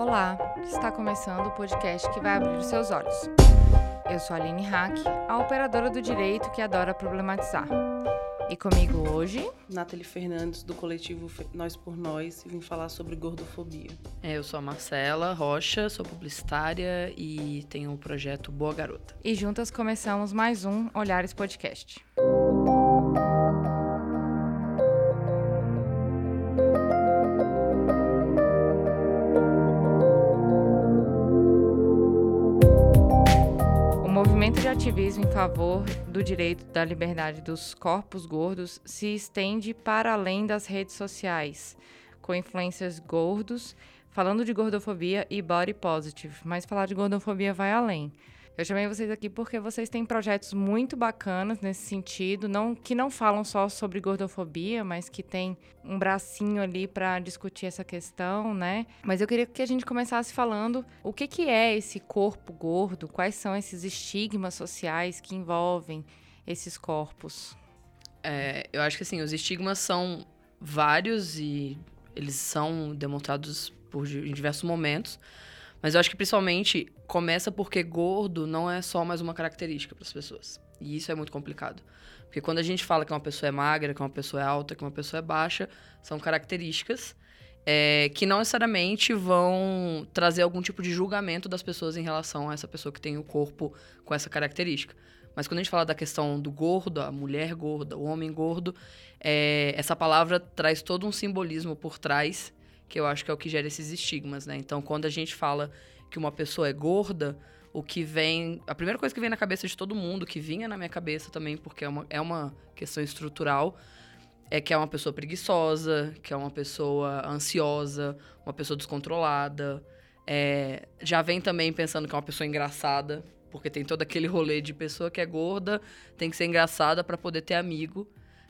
Olá, está começando o podcast que vai abrir os seus olhos. Eu sou a Aline Hack, a operadora do direito que adora problematizar. E comigo hoje, Nathalie Fernandes, do coletivo Nós por Nós, e vim falar sobre gordofobia. É, eu sou a Marcela Rocha, sou publicitária e tenho o um projeto Boa Garota. E juntas começamos mais um Olhares Podcast. Em favor do direito da liberdade dos corpos gordos se estende para além das redes sociais, com influências gordos, falando de gordofobia e body positive, mas falar de gordofobia vai além. Eu chamei vocês aqui porque vocês têm projetos muito bacanas nesse sentido, não que não falam só sobre gordofobia, mas que tem um bracinho ali para discutir essa questão, né? Mas eu queria que a gente começasse falando o que, que é esse corpo gordo, quais são esses estigmas sociais que envolvem esses corpos. É, eu acho que assim, os estigmas são vários e eles são demonstrados por, em diversos momentos. Mas eu acho que principalmente começa porque gordo não é só mais uma característica para as pessoas. E isso é muito complicado. Porque quando a gente fala que uma pessoa é magra, que uma pessoa é alta, que uma pessoa é baixa, são características é, que não necessariamente vão trazer algum tipo de julgamento das pessoas em relação a essa pessoa que tem o corpo com essa característica. Mas quando a gente fala da questão do gordo, a mulher gorda, o homem gordo, é, essa palavra traz todo um simbolismo por trás que eu acho que é o que gera esses estigmas, né? Então, quando a gente fala que uma pessoa é gorda, o que vem. A primeira coisa que vem na cabeça de todo mundo, que vinha na minha cabeça também, porque é uma, é uma questão estrutural, é que é uma pessoa preguiçosa, que é uma pessoa ansiosa, uma pessoa descontrolada. É, já vem também pensando que é uma pessoa engraçada, porque tem todo aquele rolê de pessoa que é gorda, tem que ser engraçada para poder ter amigo.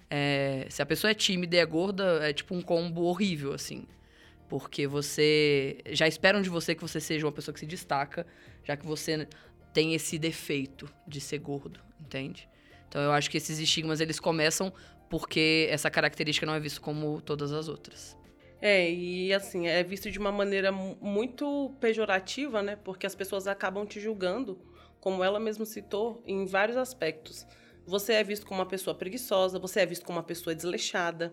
É, se a pessoa é tímida e é gorda, é tipo um combo horrível, assim. Porque você. Já esperam de você que você seja uma pessoa que se destaca, já que você tem esse defeito de ser gordo, entende? Então eu acho que esses estigmas eles começam porque essa característica não é vista como todas as outras. É, e assim, é visto de uma maneira muito pejorativa, né? Porque as pessoas acabam te julgando, como ela mesma citou, em vários aspectos. Você é visto como uma pessoa preguiçosa, você é visto como uma pessoa desleixada.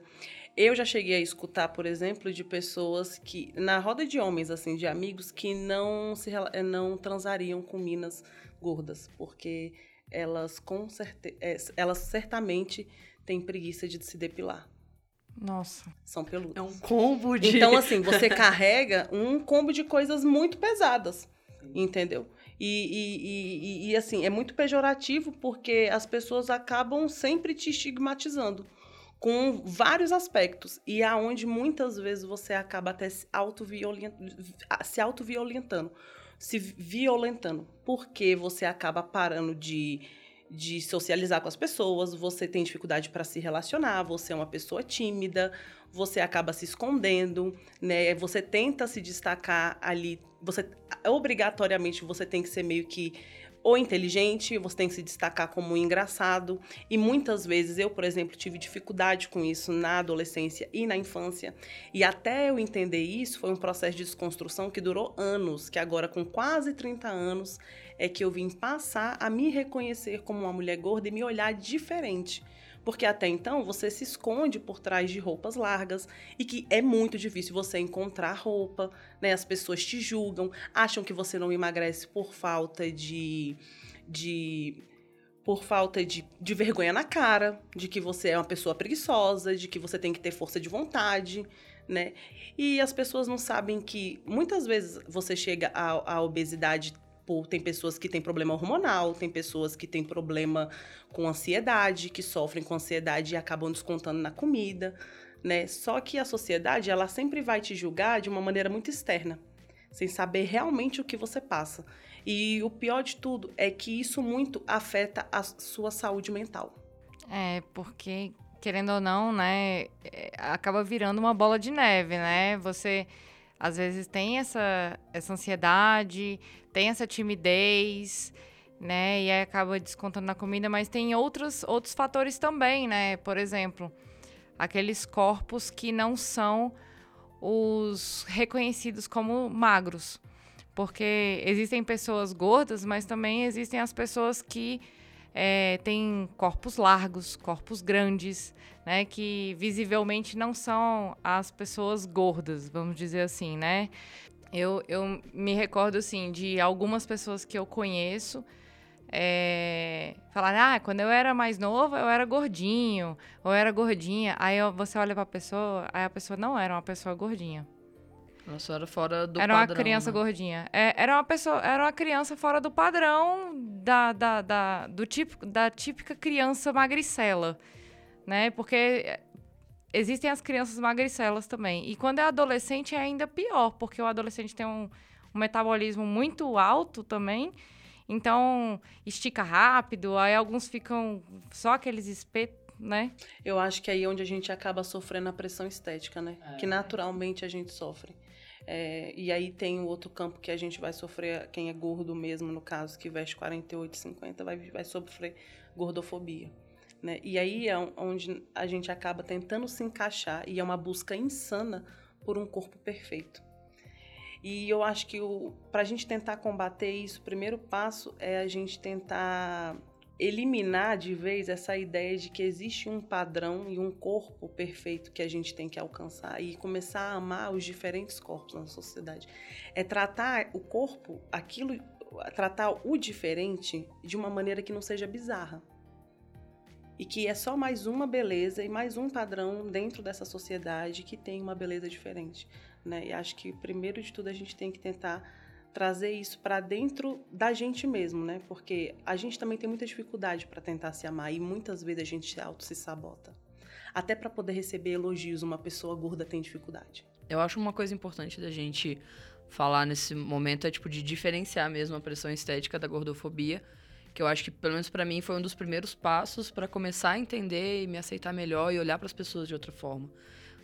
Eu já cheguei a escutar, por exemplo, de pessoas que, na roda de homens, assim, de amigos, que não, se, eh, não transariam com minas gordas, porque elas, com certe eh, elas certamente têm preguiça de se depilar. Nossa. São peludas. É um combo de. Então, assim, você carrega um combo de coisas muito pesadas, entendeu? E, e, e, e, assim, é muito pejorativo porque as pessoas acabam sempre te estigmatizando com vários aspectos e aonde muitas vezes você acaba até se autoviolentando, se violentando, porque você acaba parando de de socializar com as pessoas, você tem dificuldade para se relacionar, você é uma pessoa tímida, você acaba se escondendo, né? Você tenta se destacar ali, você obrigatoriamente você tem que ser meio que ou inteligente, você tem que se destacar como engraçado. E muitas vezes eu, por exemplo, tive dificuldade com isso na adolescência e na infância. E até eu entender isso, foi um processo de desconstrução que durou anos, que agora com quase 30 anos é que eu vim passar a me reconhecer como uma mulher gorda e me olhar diferente porque até então você se esconde por trás de roupas largas e que é muito difícil você encontrar roupa, né? As pessoas te julgam, acham que você não emagrece por falta de de por falta de, de vergonha na cara, de que você é uma pessoa preguiçosa, de que você tem que ter força de vontade, né? E as pessoas não sabem que muitas vezes você chega à, à obesidade por, tem pessoas que têm problema hormonal, tem pessoas que têm problema com ansiedade, que sofrem com ansiedade e acabam descontando na comida, né? Só que a sociedade, ela sempre vai te julgar de uma maneira muito externa, sem saber realmente o que você passa. E o pior de tudo é que isso muito afeta a sua saúde mental. É, porque querendo ou não, né, é, acaba virando uma bola de neve, né? Você às vezes tem essa, essa ansiedade, tem essa timidez, né? E aí acaba descontando na comida, mas tem outros, outros fatores também, né? Por exemplo, aqueles corpos que não são os reconhecidos como magros. Porque existem pessoas gordas, mas também existem as pessoas que é, têm corpos largos, corpos grandes, né? Que visivelmente não são as pessoas gordas, vamos dizer assim, né? Eu, eu me recordo, assim, de algumas pessoas que eu conheço é, falar, ah, quando eu era mais novo, eu era gordinho, ou era gordinha. Aí você olha pra pessoa, aí a pessoa não era uma pessoa gordinha. Só era fora do era padrão. Era uma criança né? gordinha. É, era, uma pessoa, era uma criança fora do padrão da, da, da, do tipo, da típica criança magricela, né? Porque existem as crianças magricelas também. E quando é adolescente é ainda pior, porque o adolescente tem um, um metabolismo muito alto também. Então, estica rápido, aí alguns ficam só aqueles espetos, né? Eu acho que aí é onde a gente acaba sofrendo a pressão estética, né? É. Que naturalmente a gente sofre. É, e aí tem o outro campo que a gente vai sofrer, quem é gordo mesmo, no caso, que veste 48, 50, vai, vai sofrer gordofobia. Né? E aí é onde a gente acaba tentando se encaixar, e é uma busca insana por um corpo perfeito. E eu acho que para a gente tentar combater isso, o primeiro passo é a gente tentar eliminar de vez essa ideia de que existe um padrão e um corpo perfeito que a gente tem que alcançar e começar a amar os diferentes corpos na sociedade. É tratar o corpo, aquilo, tratar o diferente de uma maneira que não seja bizarra. E que é só mais uma beleza e mais um padrão dentro dessa sociedade que tem uma beleza diferente. Né? E acho que, primeiro de tudo, a gente tem que tentar trazer isso para dentro da gente mesmo, né? Porque a gente também tem muita dificuldade para tentar se amar e muitas vezes a gente auto se sabota. Até para poder receber elogios, uma pessoa gorda tem dificuldade. Eu acho uma coisa importante da gente falar nesse momento é tipo de diferenciar mesmo a pressão estética da gordofobia, que eu acho que pelo menos para mim foi um dos primeiros passos para começar a entender e me aceitar melhor e olhar para as pessoas de outra forma.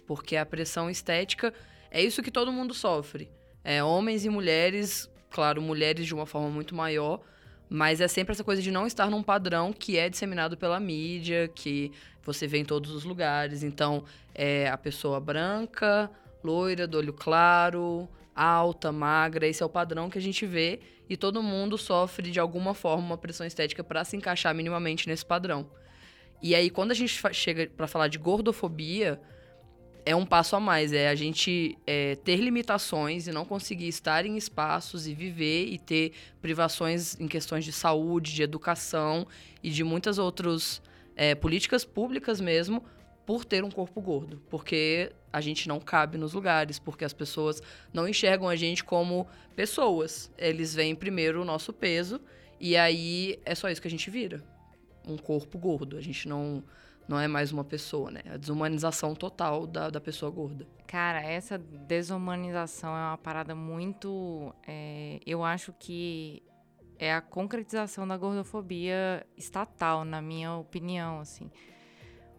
Porque a pressão estética é isso que todo mundo sofre. É, homens e mulheres, claro, mulheres de uma forma muito maior, mas é sempre essa coisa de não estar num padrão que é disseminado pela mídia, que você vê em todos os lugares. Então, é a pessoa branca, loira, do olho claro, alta, magra, esse é o padrão que a gente vê e todo mundo sofre de alguma forma uma pressão estética para se encaixar minimamente nesse padrão. E aí, quando a gente chega para falar de gordofobia, é um passo a mais, é a gente é, ter limitações e não conseguir estar em espaços e viver e ter privações em questões de saúde, de educação e de muitas outras é, políticas públicas mesmo por ter um corpo gordo, porque a gente não cabe nos lugares, porque as pessoas não enxergam a gente como pessoas. Eles veem primeiro o nosso peso e aí é só isso que a gente vira, um corpo gordo. A gente não não é mais uma pessoa, né? A desumanização total da, da pessoa gorda. Cara, essa desumanização é uma parada muito. É, eu acho que é a concretização da gordofobia estatal, na minha opinião, assim.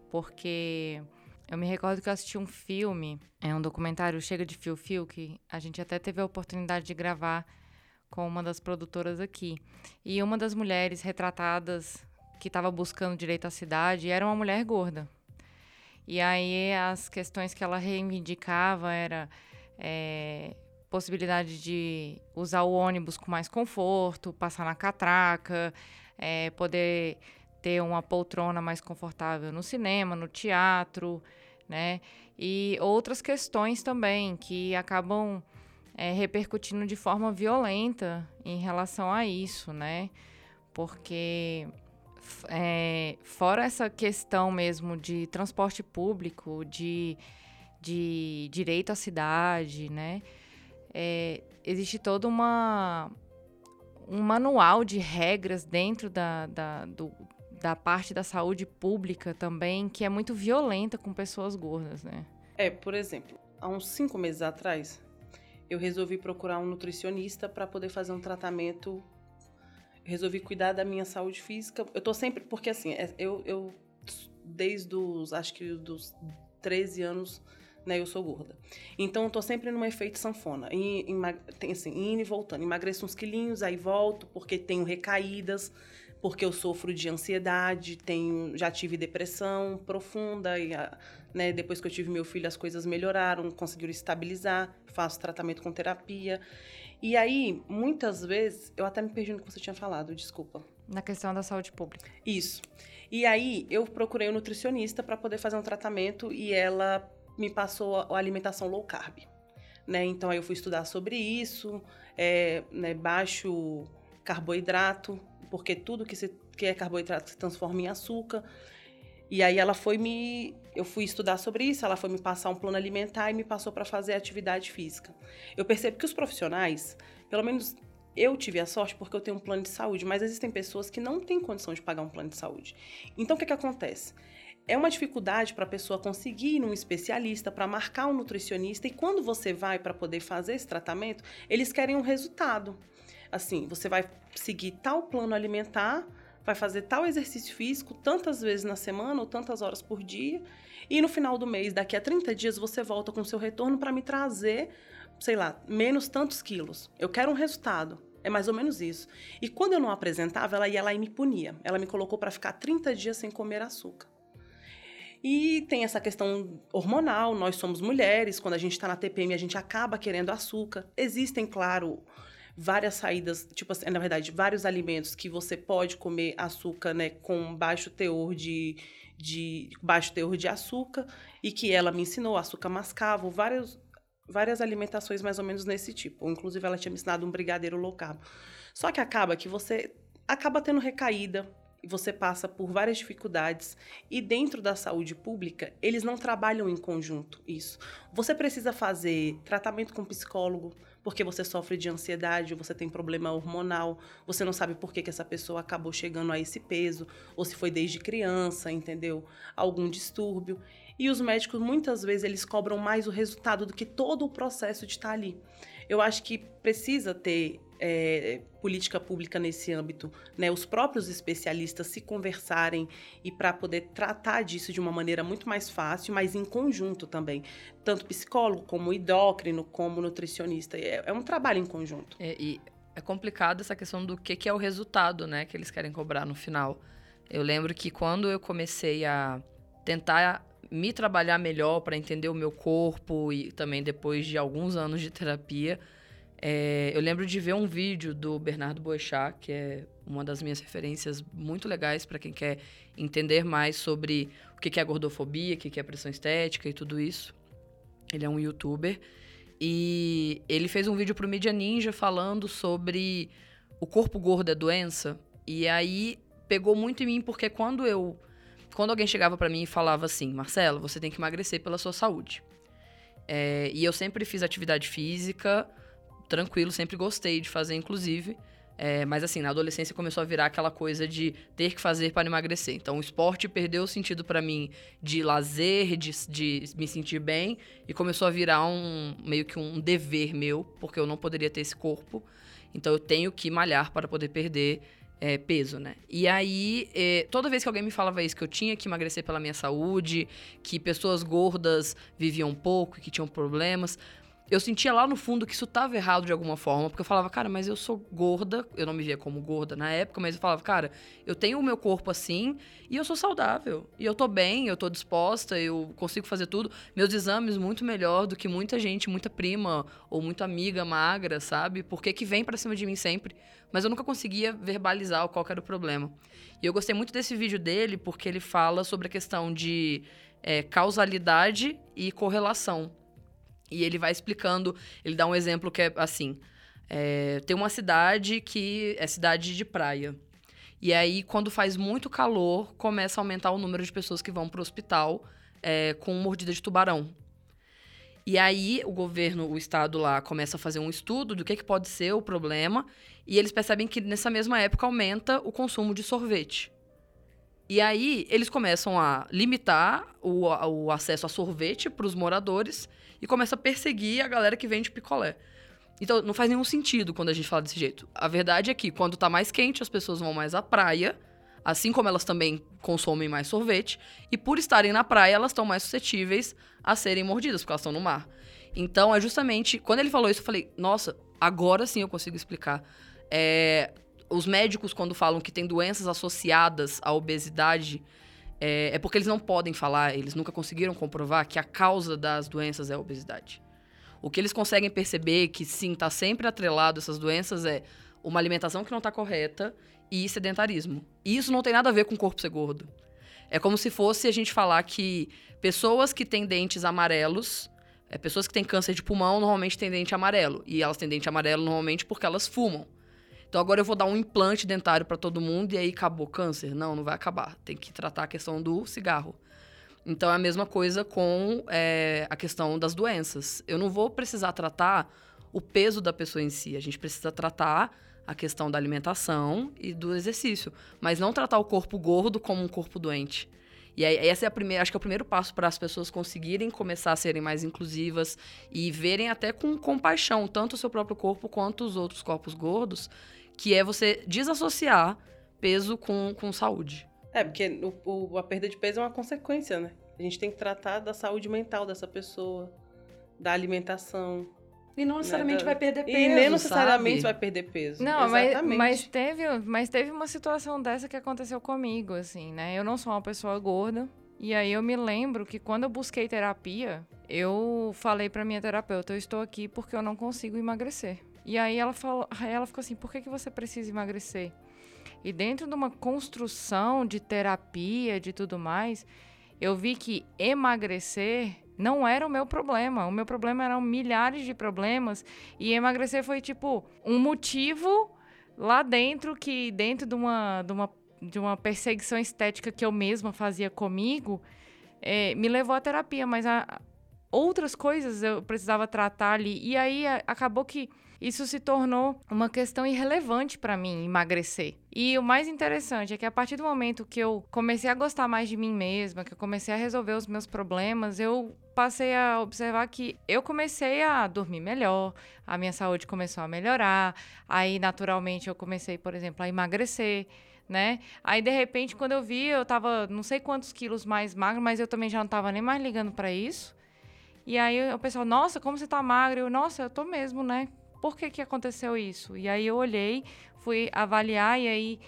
Porque eu me recordo que eu assisti um filme, é um documentário Chega de Fio Fio, que a gente até teve a oportunidade de gravar com uma das produtoras aqui. E uma das mulheres retratadas que estava buscando direito à cidade era uma mulher gorda. E aí as questões que ela reivindicava era é, possibilidade de usar o ônibus com mais conforto, passar na catraca, é, poder ter uma poltrona mais confortável no cinema, no teatro, né? E outras questões também que acabam é, repercutindo de forma violenta em relação a isso, né? Porque é, fora essa questão mesmo de transporte público, de, de direito à cidade, né? É, existe todo uma, um manual de regras dentro da, da, do, da parte da saúde pública também, que é muito violenta com pessoas gordas, né? É, por exemplo, há uns cinco meses atrás, eu resolvi procurar um nutricionista para poder fazer um tratamento resolvi cuidar da minha saúde física. Eu tô sempre. Porque assim, é, eu, eu desde os. Acho que dos 13 anos. Né, eu sou gorda. Então, eu tô sempre num efeito sanfona. tem assim, indo e voltando. Emagreço uns quilinhos, aí volto, porque tenho recaídas. Porque eu sofro de ansiedade, tenho, já tive depressão profunda e né, depois que eu tive meu filho as coisas melhoraram, conseguiram estabilizar, faço tratamento com terapia. E aí, muitas vezes, eu até me perdi no que você tinha falado, desculpa. Na questão da saúde pública. Isso. E aí, eu procurei um nutricionista para poder fazer um tratamento e ela me passou a alimentação low carb. Né? Então, aí eu fui estudar sobre isso, é, né, baixo carboidrato, porque tudo que, se, que é carboidrato se transforma em açúcar. E aí ela foi me. Eu fui estudar sobre isso, ela foi me passar um plano alimentar e me passou para fazer atividade física. Eu percebo que os profissionais, pelo menos eu tive a sorte porque eu tenho um plano de saúde, mas existem pessoas que não têm condição de pagar um plano de saúde. Então o que, que acontece? É uma dificuldade para a pessoa conseguir ir num especialista, para marcar um nutricionista, e quando você vai para poder fazer esse tratamento, eles querem um resultado assim, você vai seguir tal plano alimentar, vai fazer tal exercício físico tantas vezes na semana ou tantas horas por dia, e no final do mês, daqui a 30 dias, você volta com seu retorno para me trazer, sei lá, menos tantos quilos. Eu quero um resultado. É mais ou menos isso. E quando eu não apresentava, ela ia lá e me punia. Ela me colocou para ficar 30 dias sem comer açúcar. E tem essa questão hormonal, nós somos mulheres, quando a gente está na TPM, a gente acaba querendo açúcar. Existem, claro, várias saídas, tipo assim, na verdade, vários alimentos que você pode comer açúcar, né, com baixo teor de, de baixo teor de açúcar e que ela me ensinou açúcar mascavo, várias várias alimentações mais ou menos nesse tipo. Inclusive ela tinha me ensinado um brigadeiro low carb. Só que acaba que você acaba tendo recaída, você passa por várias dificuldades e dentro da saúde pública, eles não trabalham em conjunto isso. Você precisa fazer tratamento com psicólogo, porque você sofre de ansiedade, você tem problema hormonal, você não sabe por que, que essa pessoa acabou chegando a esse peso, ou se foi desde criança, entendeu? Algum distúrbio. E os médicos, muitas vezes, eles cobram mais o resultado do que todo o processo de estar ali. Eu acho que precisa ter é, política pública nesse âmbito, né? Os próprios especialistas se conversarem e para poder tratar disso de uma maneira muito mais fácil, mas em conjunto também, tanto psicólogo como endócrino, como nutricionista. É, é um trabalho em conjunto. É, e é complicado essa questão do que, que é o resultado, né, que eles querem cobrar no final. Eu lembro que quando eu comecei a tentar me trabalhar melhor para entender o meu corpo e também depois de alguns anos de terapia, é, eu lembro de ver um vídeo do Bernardo Boechat, que é uma das minhas referências muito legais para quem quer entender mais sobre o que é gordofobia, o que é pressão estética e tudo isso. Ele é um youtuber. E ele fez um vídeo pro Media Ninja falando sobre o corpo gordo é doença. E aí pegou muito em mim, porque quando eu. Quando alguém chegava para mim e falava assim, Marcelo, você tem que emagrecer pela sua saúde. É, e eu sempre fiz atividade física tranquilo, sempre gostei de fazer, inclusive. É, mas assim, na adolescência começou a virar aquela coisa de ter que fazer para emagrecer. Então o esporte perdeu o sentido para mim de lazer, de, de me sentir bem, e começou a virar um meio que um dever meu, porque eu não poderia ter esse corpo. Então eu tenho que malhar para poder perder é, peso, né? E aí, é, toda vez que alguém me falava isso, que eu tinha que emagrecer pela minha saúde, que pessoas gordas viviam pouco, que tinham problemas, eu sentia lá no fundo que isso estava errado de alguma forma, porque eu falava, cara, mas eu sou gorda, eu não me via como gorda na época, mas eu falava, cara, eu tenho o meu corpo assim e eu sou saudável. E eu tô bem, eu tô disposta, eu consigo fazer tudo. Meus exames muito melhor do que muita gente, muita prima ou muita amiga magra, sabe? Porque que vem para cima de mim sempre, mas eu nunca conseguia verbalizar qual era o problema. E eu gostei muito desse vídeo dele porque ele fala sobre a questão de é, causalidade e correlação e ele vai explicando, ele dá um exemplo que é assim: é, tem uma cidade que é cidade de praia. E aí, quando faz muito calor, começa a aumentar o número de pessoas que vão para o hospital é, com mordida de tubarão. E aí, o governo, o estado lá, começa a fazer um estudo do que, que pode ser o problema. E eles percebem que nessa mesma época aumenta o consumo de sorvete. E aí, eles começam a limitar o, o acesso a sorvete para os moradores e começa a perseguir a galera que vende picolé. Então, não faz nenhum sentido quando a gente fala desse jeito. A verdade é que quando tá mais quente, as pessoas vão mais à praia, assim como elas também consomem mais sorvete, e por estarem na praia, elas estão mais suscetíveis a serem mordidas, porque elas estão no mar. Então, é justamente. Quando ele falou isso, eu falei, nossa, agora sim eu consigo explicar. É, os médicos, quando falam que tem doenças associadas à obesidade, é, é, porque eles não podem falar, eles nunca conseguiram comprovar que a causa das doenças é a obesidade. O que eles conseguem perceber que sim, está sempre atrelado a essas doenças é uma alimentação que não está correta e sedentarismo. E isso não tem nada a ver com o corpo ser gordo. É como se fosse a gente falar que pessoas que têm dentes amarelos, é, pessoas que têm câncer de pulmão normalmente têm dente amarelo. E elas têm dente amarelo normalmente porque elas fumam. Então agora eu vou dar um implante dentário para todo mundo e aí acabou câncer? Não, não vai acabar. Tem que tratar a questão do cigarro. Então é a mesma coisa com é, a questão das doenças. Eu não vou precisar tratar o peso da pessoa em si. A gente precisa tratar a questão da alimentação e do exercício, mas não tratar o corpo gordo como um corpo doente. E aí, essa é a primeira, acho que é o primeiro passo para as pessoas conseguirem começar a serem mais inclusivas e verem até com compaixão tanto o seu próprio corpo quanto os outros corpos gordos, que é você desassociar peso com, com saúde. É, porque o, o, a perda de peso é uma consequência, né? A gente tem que tratar da saúde mental dessa pessoa, da alimentação, e não necessariamente né? vai perder peso. E nem necessariamente sabe? vai perder peso. Não, mas, mas, teve, mas teve uma situação dessa que aconteceu comigo, assim, né? Eu não sou uma pessoa gorda. E aí eu me lembro que quando eu busquei terapia, eu falei pra minha terapeuta, eu estou aqui porque eu não consigo emagrecer. E aí ela falou, ela ficou assim, por que, que você precisa emagrecer? E dentro de uma construção de terapia, de tudo mais, eu vi que emagrecer não era o meu problema. O meu problema eram milhares de problemas. E emagrecer foi tipo um motivo lá dentro que, dentro de uma, de uma, de uma perseguição estética que eu mesma fazia comigo, é, me levou à terapia. Mas a, outras coisas eu precisava tratar ali. E aí a, acabou que isso se tornou uma questão irrelevante para mim, emagrecer. E o mais interessante é que a partir do momento que eu comecei a gostar mais de mim mesma, que eu comecei a resolver os meus problemas, eu passei a observar que eu comecei a dormir melhor, a minha saúde começou a melhorar, aí naturalmente eu comecei, por exemplo, a emagrecer. Né? Aí de repente, quando eu vi, eu tava não sei quantos quilos mais magro, mas eu também já não tava nem mais ligando para isso. E aí o pessoal, nossa, como você tá magro? Eu, nossa, eu tô mesmo, né? Por que, que aconteceu isso? E aí eu olhei, fui avaliar e aí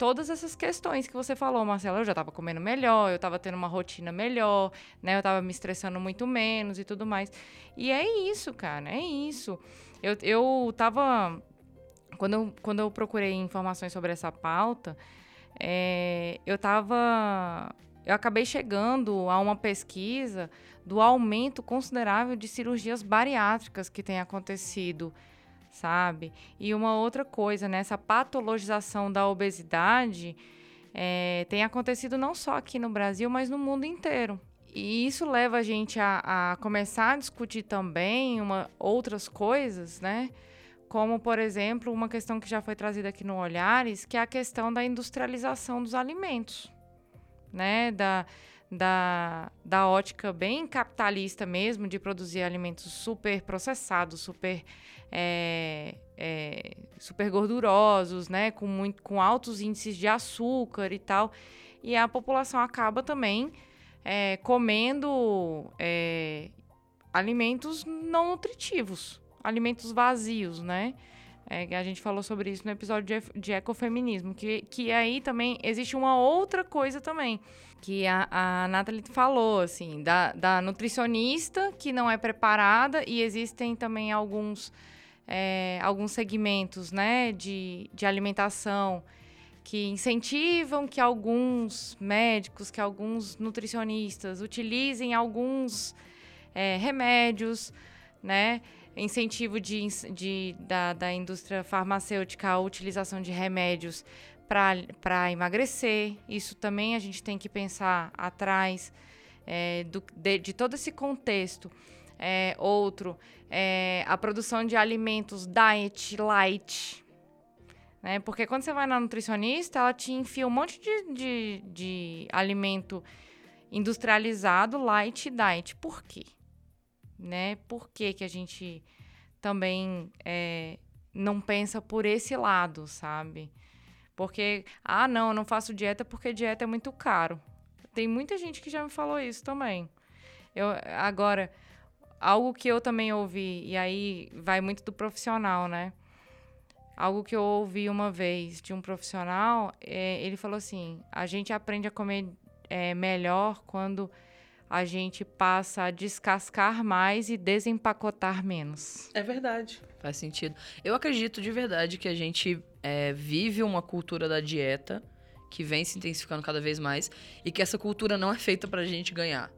todas essas questões que você falou, Marcela, eu já estava comendo melhor, eu estava tendo uma rotina melhor, né? Eu estava me estressando muito menos e tudo mais. E é isso, cara, é isso. Eu, eu tava... Quando eu, quando eu procurei informações sobre essa pauta, é, eu estava... Eu acabei chegando a uma pesquisa do aumento considerável de cirurgias bariátricas que tem acontecido sabe? E uma outra coisa, né? Essa patologização da obesidade é, tem acontecido não só aqui no Brasil, mas no mundo inteiro. E isso leva a gente a, a começar a discutir também uma, outras coisas, né? Como, por exemplo, uma questão que já foi trazida aqui no Olhares, que é a questão da industrialização dos alimentos, né? Da, da, da ótica bem capitalista mesmo, de produzir alimentos super processados, super, é, é, super gordurosos, né? Com, muito, com altos índices de açúcar e tal. E a população acaba também é, comendo é, alimentos não nutritivos, alimentos vazios, né? É, a gente falou sobre isso no episódio de, de ecofeminismo, que, que aí também existe uma outra coisa também, que a, a Nathalie falou, assim, da, da nutricionista que não é preparada e existem também alguns, é, alguns segmentos, né, de, de alimentação que incentivam que alguns médicos, que alguns nutricionistas utilizem alguns é, remédios, né, incentivo de, de, da, da indústria farmacêutica à utilização de remédios para emagrecer. Isso também a gente tem que pensar atrás é, do, de, de, todo esse contexto. É, outro, é, a produção de alimentos diet light. Né? Porque quando você vai na nutricionista, ela te enfia um monte de, de, de alimento industrializado, light diet. Por quê? Né? Por que, que a gente também é, não pensa por esse lado, sabe? Porque, ah, não, eu não faço dieta porque dieta é muito caro. Tem muita gente que já me falou isso também. Eu, agora, algo que eu também ouvi, e aí vai muito do profissional, né? algo que eu ouvi uma vez de um profissional, é, ele falou assim: a gente aprende a comer é, melhor quando a gente passa a descascar mais e desempacotar menos. É verdade. Faz sentido. Eu acredito de verdade que a gente é, vive uma cultura da dieta que vem se intensificando cada vez mais e que essa cultura não é feita pra gente ganhar.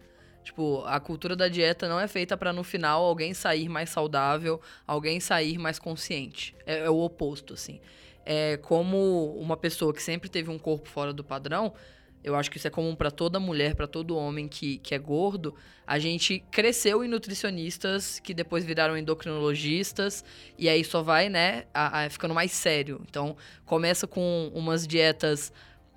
Tipo, a cultura da dieta não é feita para no final alguém sair mais saudável, alguém sair mais consciente. É, é, o oposto, assim. É como uma pessoa que sempre teve um corpo fora do padrão, eu acho que isso é comum para toda mulher, para todo homem que, que é gordo. A gente cresceu em nutricionistas que depois viraram endocrinologistas e aí só vai, né, a, a, ficando mais sério. Então, começa com umas dietas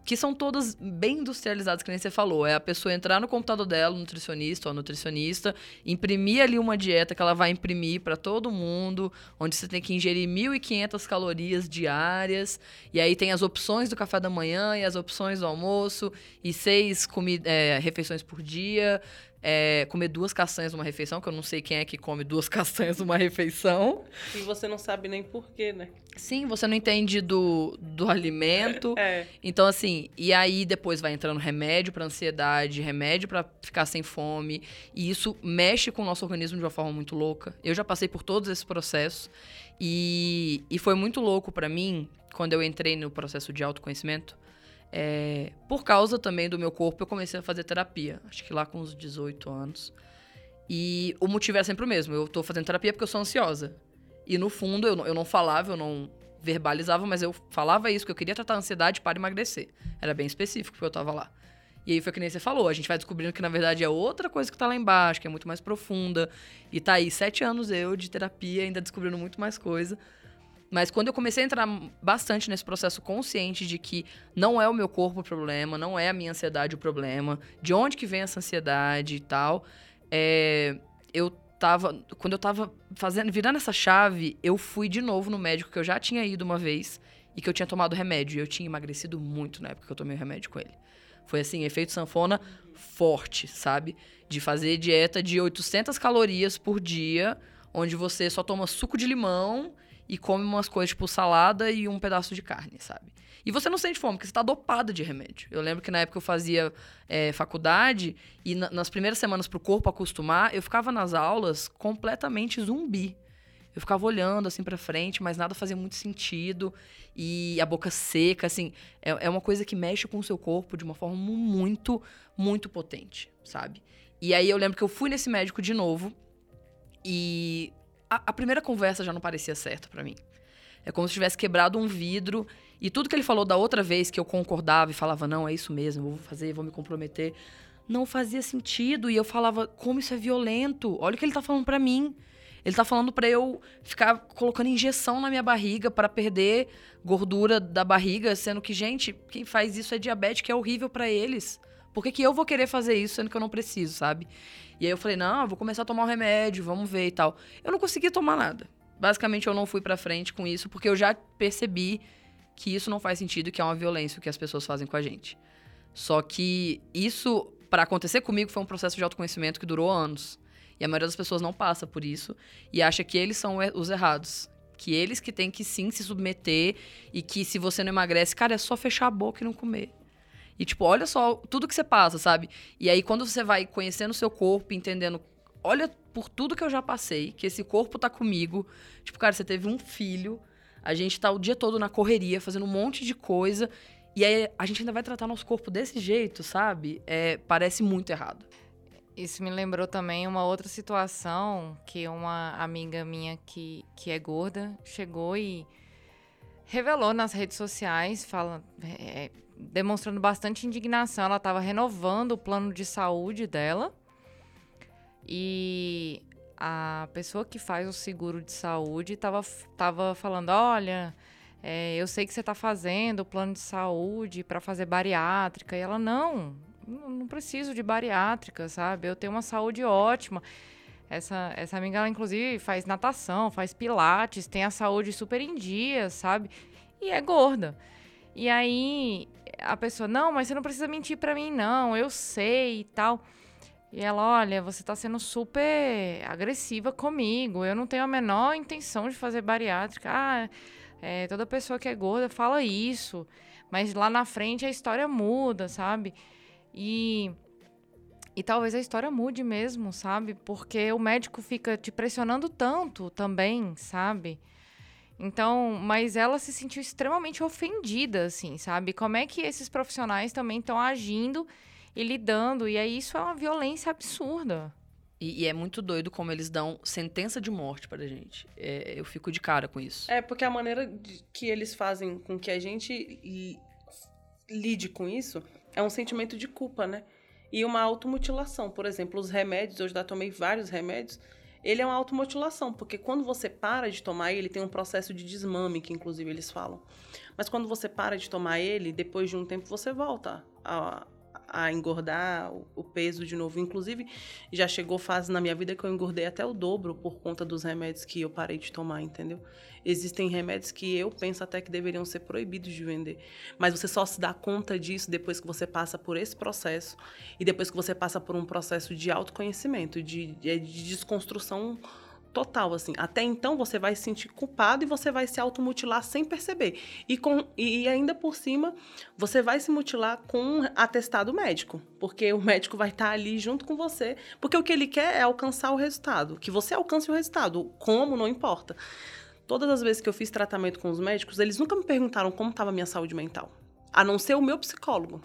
que são todas bem industrializadas, que nem você falou. É a pessoa entrar no computador dela, o nutricionista ou a nutricionista, imprimir ali uma dieta que ela vai imprimir para todo mundo, onde você tem que ingerir 1.500 calorias diárias, e aí tem as opções do café da manhã e as opções do almoço, e seis é, refeições por dia é, comer duas castanhas numa refeição, que eu não sei quem é que come duas castanhas numa refeição. E você não sabe nem porquê, né? Sim, você não entende do, do alimento. É. Então, assim, e aí depois vai entrando remédio para ansiedade, remédio para ficar sem fome. E isso mexe com o nosso organismo de uma forma muito louca. Eu já passei por todos esses processos. E, e foi muito louco para mim, quando eu entrei no processo de autoconhecimento, é, por causa também do meu corpo, eu comecei a fazer terapia. Acho que lá com uns 18 anos. E o motivo era sempre o mesmo. Eu tô fazendo terapia porque eu sou ansiosa. E no fundo, eu, eu não falava, eu não verbalizava, mas eu falava isso, que eu queria tratar a ansiedade para emagrecer. Era bem específico porque eu tava lá. E aí foi que nem você falou, a gente vai descobrindo que na verdade é outra coisa que tá lá embaixo, que é muito mais profunda. E tá aí sete anos eu de terapia, ainda descobrindo muito mais coisa. Mas quando eu comecei a entrar bastante nesse processo consciente de que não é o meu corpo o problema, não é a minha ansiedade o problema, de onde que vem essa ansiedade e tal, é, eu tava. Quando eu tava fazendo, virando essa chave, eu fui de novo no médico que eu já tinha ido uma vez e que eu tinha tomado remédio. E eu tinha emagrecido muito na época que eu tomei o remédio com ele. Foi assim, efeito sanfona forte, sabe? De fazer dieta de 800 calorias por dia, onde você só toma suco de limão e come umas coisas tipo salada e um pedaço de carne, sabe? E você não sente fome, porque você tá dopada de remédio. Eu lembro que na época eu fazia é, faculdade e na, nas primeiras semanas pro corpo acostumar, eu ficava nas aulas completamente zumbi. Eu ficava olhando assim para frente, mas nada fazia muito sentido. E a boca seca, assim, é, é uma coisa que mexe com o seu corpo de uma forma muito, muito potente, sabe? E aí eu lembro que eu fui nesse médico de novo e a, primeira conversa já não parecia certa para mim. É como se tivesse quebrado um vidro e tudo que ele falou da outra vez que eu concordava e falava, não, é isso mesmo, vou fazer, vou me comprometer, não fazia sentido. E eu falava, como isso é violento? Olha o que ele tá falando para mim. Ele tá falando para eu ficar colocando injeção na minha barriga para perder gordura da barriga, sendo que, gente, quem faz isso é diabético, é horrível para eles. Por que, que eu vou querer fazer isso sendo que eu não preciso, sabe? E aí eu falei, não, vou começar a tomar o um remédio, vamos ver e tal. Eu não consegui tomar nada. Basicamente, eu não fui pra frente com isso, porque eu já percebi que isso não faz sentido, que é uma violência que as pessoas fazem com a gente. Só que isso, para acontecer comigo, foi um processo de autoconhecimento que durou anos. E a maioria das pessoas não passa por isso e acha que eles são os errados. Que eles que têm que sim se submeter e que se você não emagrece, cara, é só fechar a boca e não comer. E, tipo, olha só tudo que você passa, sabe? E aí, quando você vai conhecendo o seu corpo, entendendo, olha por tudo que eu já passei, que esse corpo tá comigo. Tipo, cara, você teve um filho, a gente tá o dia todo na correria, fazendo um monte de coisa. E aí, a gente ainda vai tratar nosso corpo desse jeito, sabe? É, parece muito errado. Isso me lembrou também uma outra situação que uma amiga minha que, que é gorda chegou e revelou nas redes sociais, fala, é, demonstrando bastante indignação. Ela estava renovando o plano de saúde dela. E a pessoa que faz o seguro de saúde estava tava falando: olha, é, eu sei que você está fazendo o plano de saúde para fazer bariátrica. E ela: não, não preciso de bariátrica, sabe? Eu tenho uma saúde ótima. Essa, essa amiga, ela inclusive faz natação, faz pilates, tem a saúde super em dia, sabe? E é gorda. E aí a pessoa, não, mas você não precisa mentir para mim, não, eu sei e tal. E ela, olha, você tá sendo super agressiva comigo, eu não tenho a menor intenção de fazer bariátrica. Ah, É, toda pessoa que é gorda fala isso, mas lá na frente a história muda, sabe? E e talvez a história mude mesmo, sabe? Porque o médico fica te pressionando tanto também, sabe? Então, mas ela se sentiu extremamente ofendida, assim, sabe? Como é que esses profissionais também estão agindo e lidando? E aí isso é uma violência absurda. E, e, é muito doido como eles dão sentença de morte pra gente. É, eu fico de cara com isso. É, porque a maneira que eles fazem com que a gente lide com isso é um sentimento de culpa, né? E uma automutilação. Por exemplo, os remédios, eu já tomei vários remédios, ele é uma automutilação, porque quando você para de tomar ele, tem um processo de desmame, que inclusive eles falam. Mas quando você para de tomar ele, depois de um tempo você volta a, a engordar o peso de novo. Inclusive, já chegou fase na minha vida que eu engordei até o dobro por conta dos remédios que eu parei de tomar, entendeu? Existem remédios que eu penso até que deveriam ser proibidos de vender. Mas você só se dá conta disso depois que você passa por esse processo e depois que você passa por um processo de autoconhecimento, de, de desconstrução total, assim. Até então você vai se sentir culpado e você vai se automutilar sem perceber. E, com, e ainda por cima, você vai se mutilar com um atestado médico, porque o médico vai estar ali junto com você, porque o que ele quer é alcançar o resultado, que você alcance o resultado, como não importa. Todas as vezes que eu fiz tratamento com os médicos, eles nunca me perguntaram como estava a minha saúde mental, a não ser o meu psicólogo.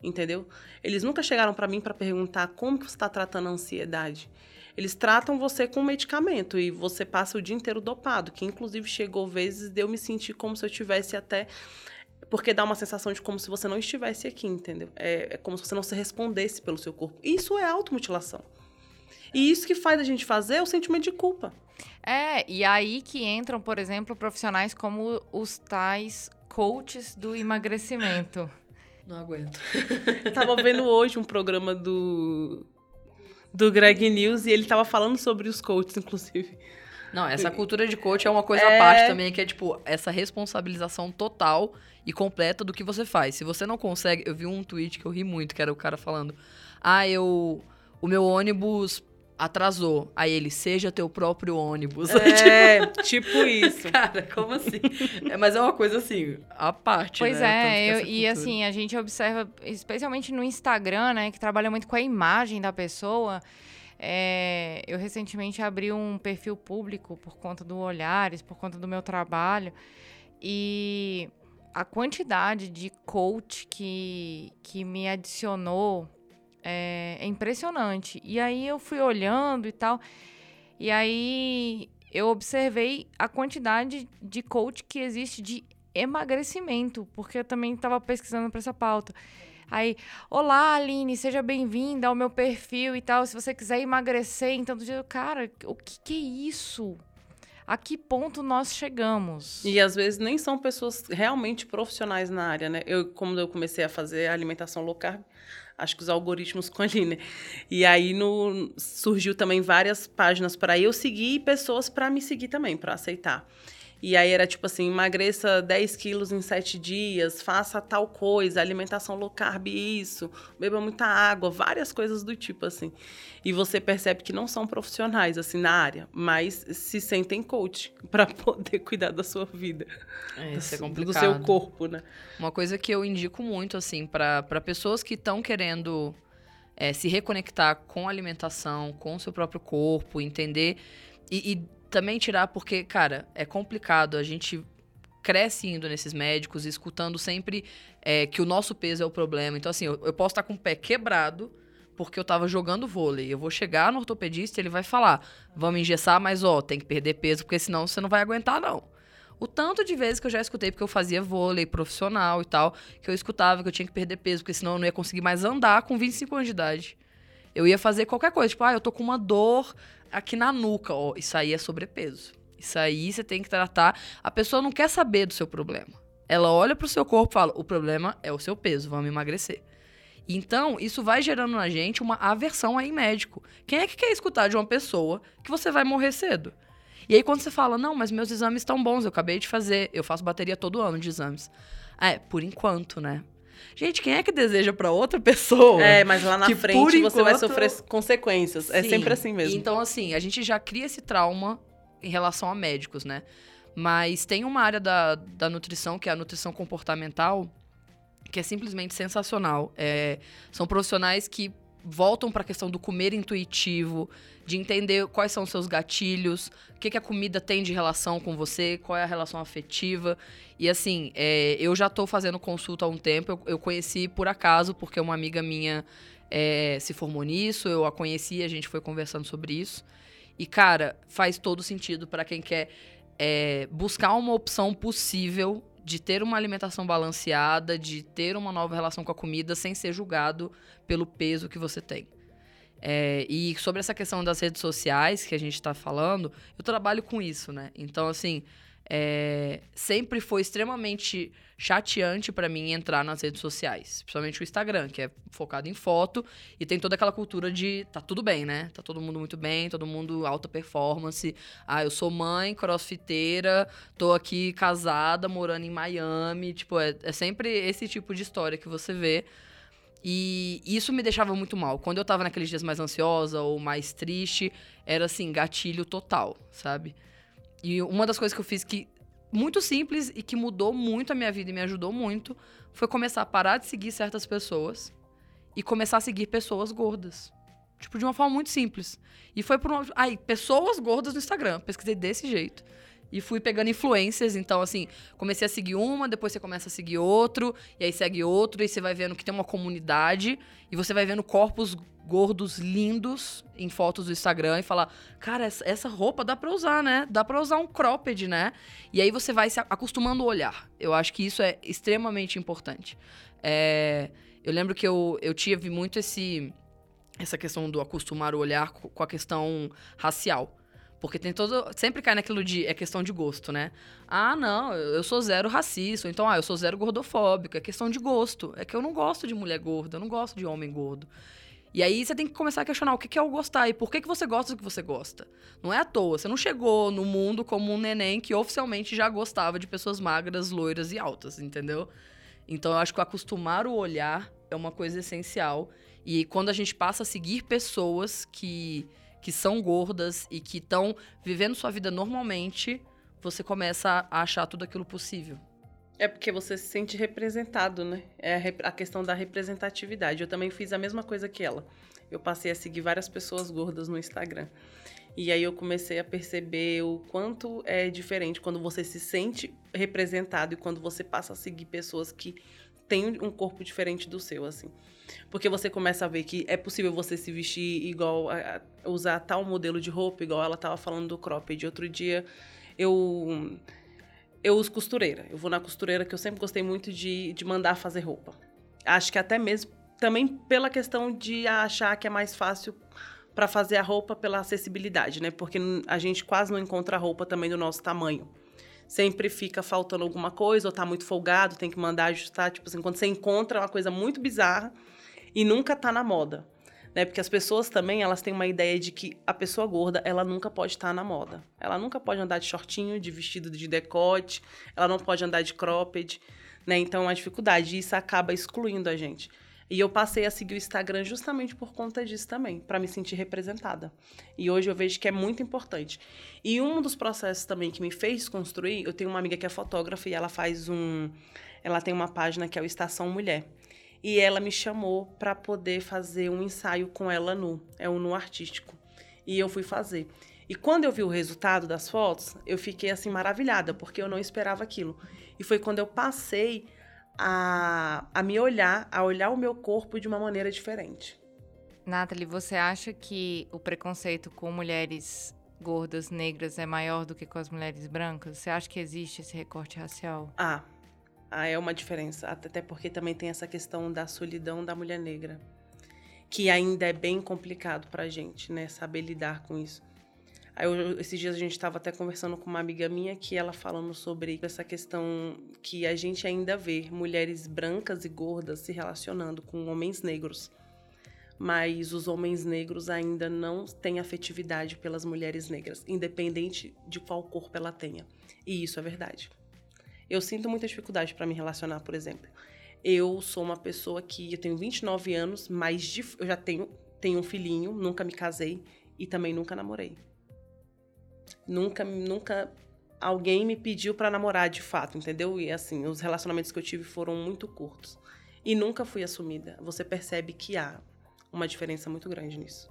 Entendeu? Eles nunca chegaram para mim para perguntar como que você está tratando a ansiedade. Eles tratam você com medicamento e você passa o dia inteiro dopado, que inclusive chegou vezes de eu me sentir como se eu tivesse até porque dá uma sensação de como se você não estivesse aqui, entendeu? É, é como se você não se respondesse pelo seu corpo. Isso é automutilação. E isso que faz a gente fazer é o sentimento de culpa. É, e aí que entram, por exemplo, profissionais como os tais coaches do emagrecimento. Não aguento. Tava vendo hoje um programa do do Greg News e ele tava falando sobre os coaches, inclusive. Não, essa cultura de coach é uma coisa é... à parte também, que é tipo, essa responsabilização total e completa do que você faz. Se você não consegue. Eu vi um tweet que eu ri muito, que era o cara falando: Ah, eu. O meu ônibus atrasou. Aí ele, seja teu próprio ônibus. É, tipo isso. Cara, como assim? é, mas é uma coisa assim, à parte, Pois né? é, eu, e assim, a gente observa, especialmente no Instagram, né, que trabalha muito com a imagem da pessoa. É, eu recentemente abri um perfil público por conta do Olhares, por conta do meu trabalho. E a quantidade de coach que, que me adicionou é, é impressionante. E aí eu fui olhando e tal. E aí eu observei a quantidade de coach que existe de emagrecimento, porque eu também estava pesquisando para essa pauta. Aí, olá, Aline, seja bem-vinda ao meu perfil e tal. Se você quiser emagrecer, então, cara, o que, que é isso? A que ponto nós chegamos? E às vezes nem são pessoas realmente profissionais na área, né? Eu, como eu comecei a fazer alimentação low carb, acho que os algoritmos com ali, né? E aí no, surgiu também várias páginas para eu seguir e pessoas para me seguir também, para aceitar. E aí era tipo assim, emagreça 10 quilos em 7 dias, faça tal coisa, alimentação low carb, isso, beba muita água, várias coisas do tipo assim. E você percebe que não são profissionais assim na área, mas se sentem coach para poder cuidar da sua vida. É, isso é complicado. Do seu corpo, né? Uma coisa que eu indico muito assim para pessoas que estão querendo é, se reconectar com a alimentação, com o seu próprio corpo, entender e, e também tirar, porque, cara, é complicado. A gente cresce indo nesses médicos, escutando sempre é, que o nosso peso é o problema. Então, assim, eu, eu, posso estar com o pé quebrado porque eu tava jogando vôlei. Eu vou chegar no ortopedista e ele vai falar: vamos engessar, mas ó, tem que perder peso, porque senão você não vai aguentar, não. O tanto de vezes que eu já escutei, porque eu fazia vôlei profissional e tal, que eu escutava que eu tinha que perder peso, porque senão eu não ia conseguir mais andar com 25 anos de idade. Eu ia fazer qualquer coisa, tipo, ah, eu tô com uma dor aqui na nuca, ó, isso aí é sobrepeso. Isso aí você tem que tratar. A pessoa não quer saber do seu problema. Ela olha pro seu corpo e fala: o problema é o seu peso, vamos emagrecer. Então, isso vai gerando na gente uma aversão aí médico. Quem é que quer escutar de uma pessoa que você vai morrer cedo? E aí, quando você fala, não, mas meus exames estão bons, eu acabei de fazer, eu faço bateria todo ano de exames. É, por enquanto, né? Gente, quem é que deseja para outra pessoa? É, mas lá na frente você vai sofrer consequências. É Sim. É sempre assim mesmo. Então, assim, a gente já cria esse trauma em relação a médicos, né? Mas tem uma área da, da nutrição, que é a nutrição comportamental, que é simplesmente sensacional. É, são profissionais que voltam para a questão do comer intuitivo, de entender quais são os seus gatilhos, o que, que a comida tem de relação com você, qual é a relação afetiva. E assim, é, eu já estou fazendo consulta há um tempo, eu, eu, conheci por acaso, porque uma amiga minha é, se formou nisso, eu a conheci, a gente foi conversando sobre isso. E, cara, faz todo sentido para quem quer é, buscar uma opção possível de ter uma alimentação balanceada, de ter uma nova relação com a comida sem ser julgado pelo peso que você tem. É, e sobre essa questão das redes sociais que a gente está falando, eu trabalho com isso, né? Então, assim, é, sempre foi extremamente chateante para mim entrar nas redes sociais, principalmente o Instagram, que é focado em foto e tem toda aquela cultura de tá tudo bem, né? Tá todo mundo muito bem, todo mundo alta performance. Ah, eu sou mãe, crossfiteira, tô aqui casada, morando em Miami, tipo, é, é sempre esse tipo de história que você vê. E isso me deixava muito mal. Quando eu tava naqueles dias mais ansiosa ou mais triste, era assim, gatilho total, sabe? E uma das coisas que eu fiz que muito simples e que mudou muito a minha vida e me ajudou muito foi começar a parar de seguir certas pessoas e começar a seguir pessoas gordas. Tipo, de uma forma muito simples. E foi por uma. Aí, pessoas gordas no Instagram. Pesquisei desse jeito. E fui pegando influências. Então, assim, comecei a seguir uma, depois você começa a seguir outro, e aí segue outro, e você vai vendo que tem uma comunidade, e você vai vendo corpos gordos lindos em fotos do Instagram e falar, cara, essa roupa dá pra usar, né? Dá pra usar um cropped, né? E aí você vai se acostumando a olhar. Eu acho que isso é extremamente importante. É, eu lembro que eu, eu tive muito esse essa questão do acostumar o olhar com a questão racial. Porque tem todo. Sempre cai naquilo de. É questão de gosto, né? Ah, não, eu sou zero racista. Então, ah, eu sou zero gordofóbico. É questão de gosto. É que eu não gosto de mulher gorda, eu não gosto de homem gordo. E aí você tem que começar a questionar o que é o gostar e por que, que você gosta do que você gosta. Não é à toa. Você não chegou no mundo como um neném que oficialmente já gostava de pessoas magras, loiras e altas, entendeu? Então eu acho que acostumar o olhar é uma coisa essencial. E quando a gente passa a seguir pessoas que que são gordas e que estão vivendo sua vida normalmente, você começa a achar tudo aquilo possível. É porque você se sente representado, né? É a questão da representatividade. Eu também fiz a mesma coisa que ela. Eu passei a seguir várias pessoas gordas no Instagram. E aí eu comecei a perceber o quanto é diferente quando você se sente representado e quando você passa a seguir pessoas que têm um corpo diferente do seu, assim. Porque você começa a ver que é possível você se vestir igual, a, a usar tal modelo de roupa, igual ela estava falando do cropped. Outro dia eu eu uso costureira. Eu vou na costureira que eu sempre gostei muito de, de mandar fazer roupa. Acho que até mesmo também pela questão de achar que é mais fácil para fazer a roupa pela acessibilidade, né? Porque a gente quase não encontra roupa também do nosso tamanho. Sempre fica faltando alguma coisa ou tá muito folgado, tem que mandar ajustar, tipo assim, quando você encontra uma coisa muito bizarra, e nunca tá na moda. Né? Porque as pessoas também, elas têm uma ideia de que a pessoa gorda, ela nunca pode estar tá na moda. Ela nunca pode andar de shortinho, de vestido de decote, ela não pode andar de cropped, né? Então, é uma dificuldade, isso acaba excluindo a gente. E eu passei a seguir o Instagram justamente por conta disso também, para me sentir representada. E hoje eu vejo que é muito importante. E um dos processos também que me fez construir, eu tenho uma amiga que é fotógrafa e ela faz um, ela tem uma página que é o Estação Mulher. E ela me chamou para poder fazer um ensaio com ela nu, é um nu artístico. E eu fui fazer. E quando eu vi o resultado das fotos, eu fiquei assim maravilhada, porque eu não esperava aquilo. E foi quando eu passei a, a me olhar, a olhar o meu corpo de uma maneira diferente. Nathalie, você acha que o preconceito com mulheres gordas, negras, é maior do que com as mulheres brancas? Você acha que existe esse recorte racial? Ah, ah, é uma diferença. Até porque também tem essa questão da solidão da mulher negra, que ainda é bem complicado pra gente, né? Saber lidar com isso. Aí, eu, esses dias a gente estava até conversando com uma amiga minha que ela falando sobre essa questão que a gente ainda vê mulheres brancas e gordas se relacionando com homens negros. Mas os homens negros ainda não têm afetividade pelas mulheres negras, independente de qual corpo ela tenha. E isso é verdade. Eu sinto muita dificuldade para me relacionar, por exemplo. Eu sou uma pessoa que eu tenho 29 anos, mas de, eu já tenho, tenho um filhinho, nunca me casei e também nunca namorei. Nunca, nunca alguém me pediu para namorar de fato, entendeu? E assim, os relacionamentos que eu tive foram muito curtos. E nunca fui assumida. Você percebe que há uma diferença muito grande nisso.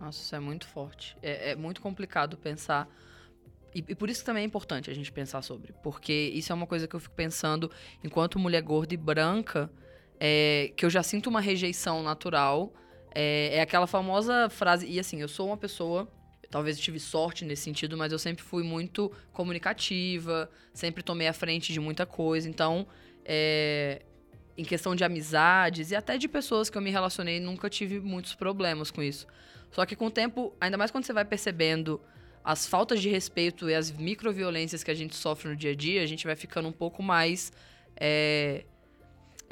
Nossa, isso é muito forte. É, é muito complicado pensar. E, e, por isso também é importante a gente pensar sobre. Porque isso é uma coisa que eu fico pensando enquanto mulher gorda e branca, é, que eu já sinto uma rejeição natural. É, é aquela famosa frase. E assim, eu sou uma pessoa talvez eu tive sorte nesse sentido, mas eu sempre fui muito comunicativa, sempre tomei a frente de muita coisa. Então, é, em questão de amizades e até de pessoas que eu me relacionei, nunca tive muitos problemas com isso. Só que com o tempo, ainda mais quando você vai percebendo as faltas de respeito e as microviolências que a gente sofre no dia a dia, a gente vai ficando um pouco mais. É,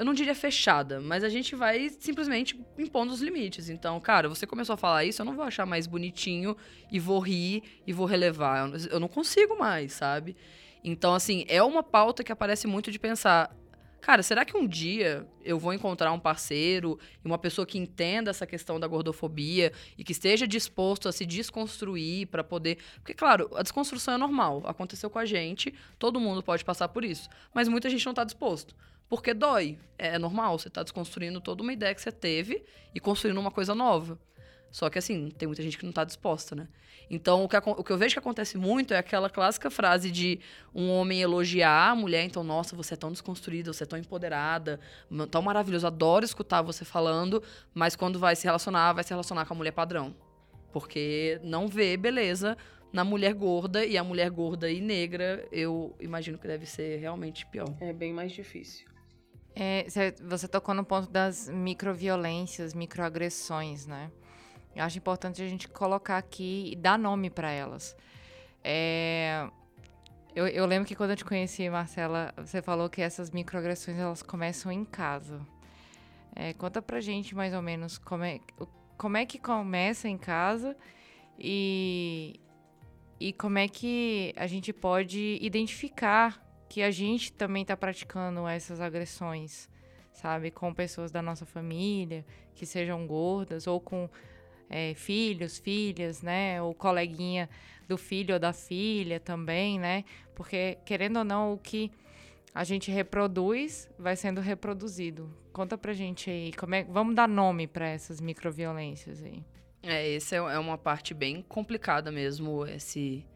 eu não diria fechada, mas a gente vai simplesmente impondo os limites. Então, cara, você começou a falar isso, eu não vou achar mais bonitinho e vou rir e vou relevar. Eu não consigo mais, sabe? Então, assim, é uma pauta que aparece muito de pensar. Cara, será que um dia eu vou encontrar um parceiro e uma pessoa que entenda essa questão da gordofobia e que esteja disposto a se desconstruir para poder. Porque, claro, a desconstrução é normal, aconteceu com a gente, todo mundo pode passar por isso, mas muita gente não está disposto. Porque dói, é normal, você está desconstruindo toda uma ideia que você teve e construindo uma coisa nova. Só que, assim, tem muita gente que não está disposta, né? Então, o que, o que eu vejo que acontece muito é aquela clássica frase de um homem elogiar a mulher. Então, nossa, você é tão desconstruída, você é tão empoderada, tão maravilhoso, adoro escutar você falando, mas quando vai se relacionar, vai se relacionar com a mulher padrão. Porque não vê beleza na mulher gorda e a mulher gorda e negra, eu imagino que deve ser realmente pior. É bem mais difícil. É, você tocou no ponto das microviolências, microagressões, né? Eu acho importante a gente colocar aqui e dar nome para elas. É, eu, eu, lembro que quando eu te conheci, Marcela, você falou que essas microagressões elas começam em casa. É, conta pra gente mais ou menos como é, como é que começa em casa e, e como é que a gente pode identificar que a gente também está praticando essas agressões, sabe? Com pessoas da nossa família que sejam gordas ou com é, filhos, filhas, né? Ou coleguinha do filho ou da filha também, né? Porque, querendo ou não, o que a gente reproduz vai sendo reproduzido. Conta pra gente aí, como é, vamos dar nome para essas microviolências aí. É, essa é, é uma parte bem complicada mesmo, esse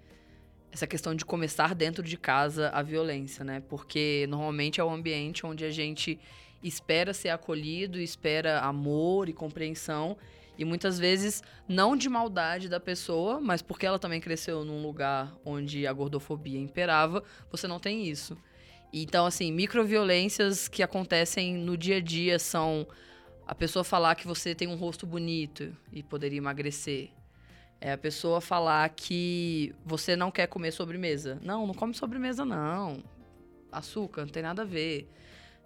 essa questão de começar dentro de casa a violência, né? Porque normalmente é o ambiente onde a gente espera ser acolhido, espera amor e compreensão, e muitas vezes não de maldade da pessoa, mas porque ela também cresceu num lugar onde a gordofobia imperava, você não tem isso. Então, assim, microviolências que acontecem no dia a dia são a pessoa falar que você tem um rosto bonito e poderia emagrecer. É a pessoa falar que você não quer comer sobremesa. Não, não come sobremesa, não. Açúcar, não tem nada a ver.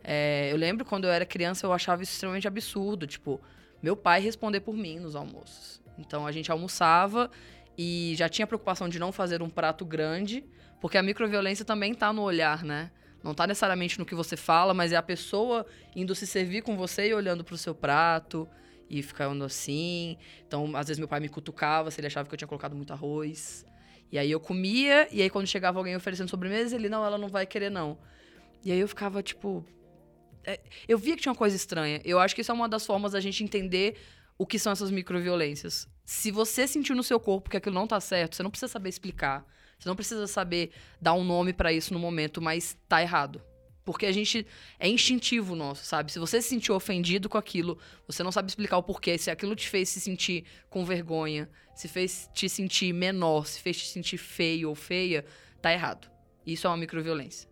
É, eu lembro quando eu era criança, eu achava isso extremamente absurdo. Tipo, meu pai responder por mim nos almoços. Então a gente almoçava e já tinha preocupação de não fazer um prato grande, porque a microviolência também tá no olhar, né? Não tá necessariamente no que você fala, mas é a pessoa indo se servir com você e olhando pro seu prato e ficando assim. Então, às vezes meu pai me cutucava se ele achava que eu tinha colocado muito arroz. E aí eu comia, e aí quando chegava alguém oferecendo sobremesa, ele, não, ela não vai querer não. E aí eu ficava, tipo... É, eu via que tinha uma coisa estranha. Eu acho que isso é uma das formas da gente entender o que são essas microviolências. Se você sentiu no seu corpo que aquilo não tá certo, você não precisa saber explicar. Você não precisa saber dar um nome para isso no momento, mas tá errado. Porque a gente. É instintivo nosso, sabe? Se você se sentiu ofendido com aquilo, você não sabe explicar o porquê. Se aquilo te fez se sentir com vergonha, se fez te sentir menor, se fez te sentir feio ou feia, tá errado. Isso é uma microviolência.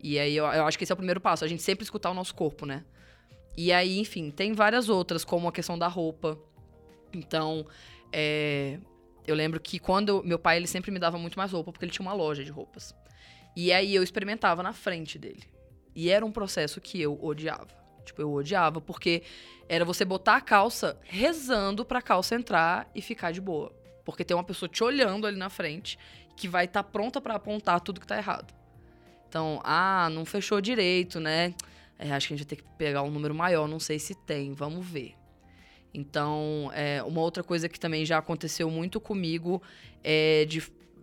E aí eu, eu acho que esse é o primeiro passo, a gente sempre escutar o nosso corpo, né? E aí, enfim, tem várias outras, como a questão da roupa. Então, é, eu lembro que quando meu pai ele sempre me dava muito mais roupa, porque ele tinha uma loja de roupas. E aí eu experimentava na frente dele. E era um processo que eu odiava. Tipo, eu odiava, porque era você botar a calça rezando pra calça entrar e ficar de boa. Porque tem uma pessoa te olhando ali na frente que vai estar tá pronta para apontar tudo que tá errado. Então, ah, não fechou direito, né? É, acho que a gente vai ter que pegar um número maior, não sei se tem, vamos ver. Então, é, uma outra coisa que também já aconteceu muito comigo é de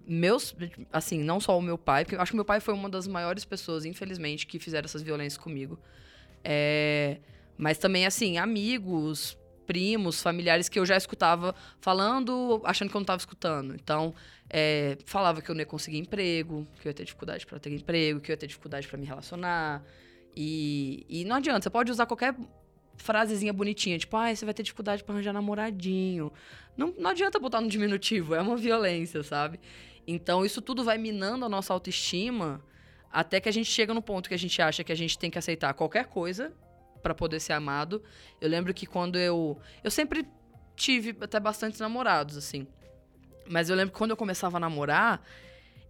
meus, assim, não só o meu pai, porque eu acho que meu pai foi uma das maiores pessoas, infelizmente, que fizeram essas violências comigo. É, mas também, assim, amigos, primos, familiares que eu já escutava falando, achando que eu não estava escutando. Então, é, falava que eu não ia conseguir emprego, que eu ia ter dificuldade para ter emprego, que eu ia ter dificuldade para me relacionar. E, e não adianta, você pode usar qualquer frasezinha bonitinha, tipo, ah, você vai ter dificuldade para arranjar namoradinho. Não, não adianta botar no diminutivo, é uma violência, sabe? Então, isso tudo vai minando a nossa autoestima até que a gente chega no ponto que a gente acha que a gente tem que aceitar qualquer coisa para poder ser amado. Eu lembro que quando eu. Eu sempre tive até bastantes namorados, assim. Mas eu lembro que quando eu começava a namorar,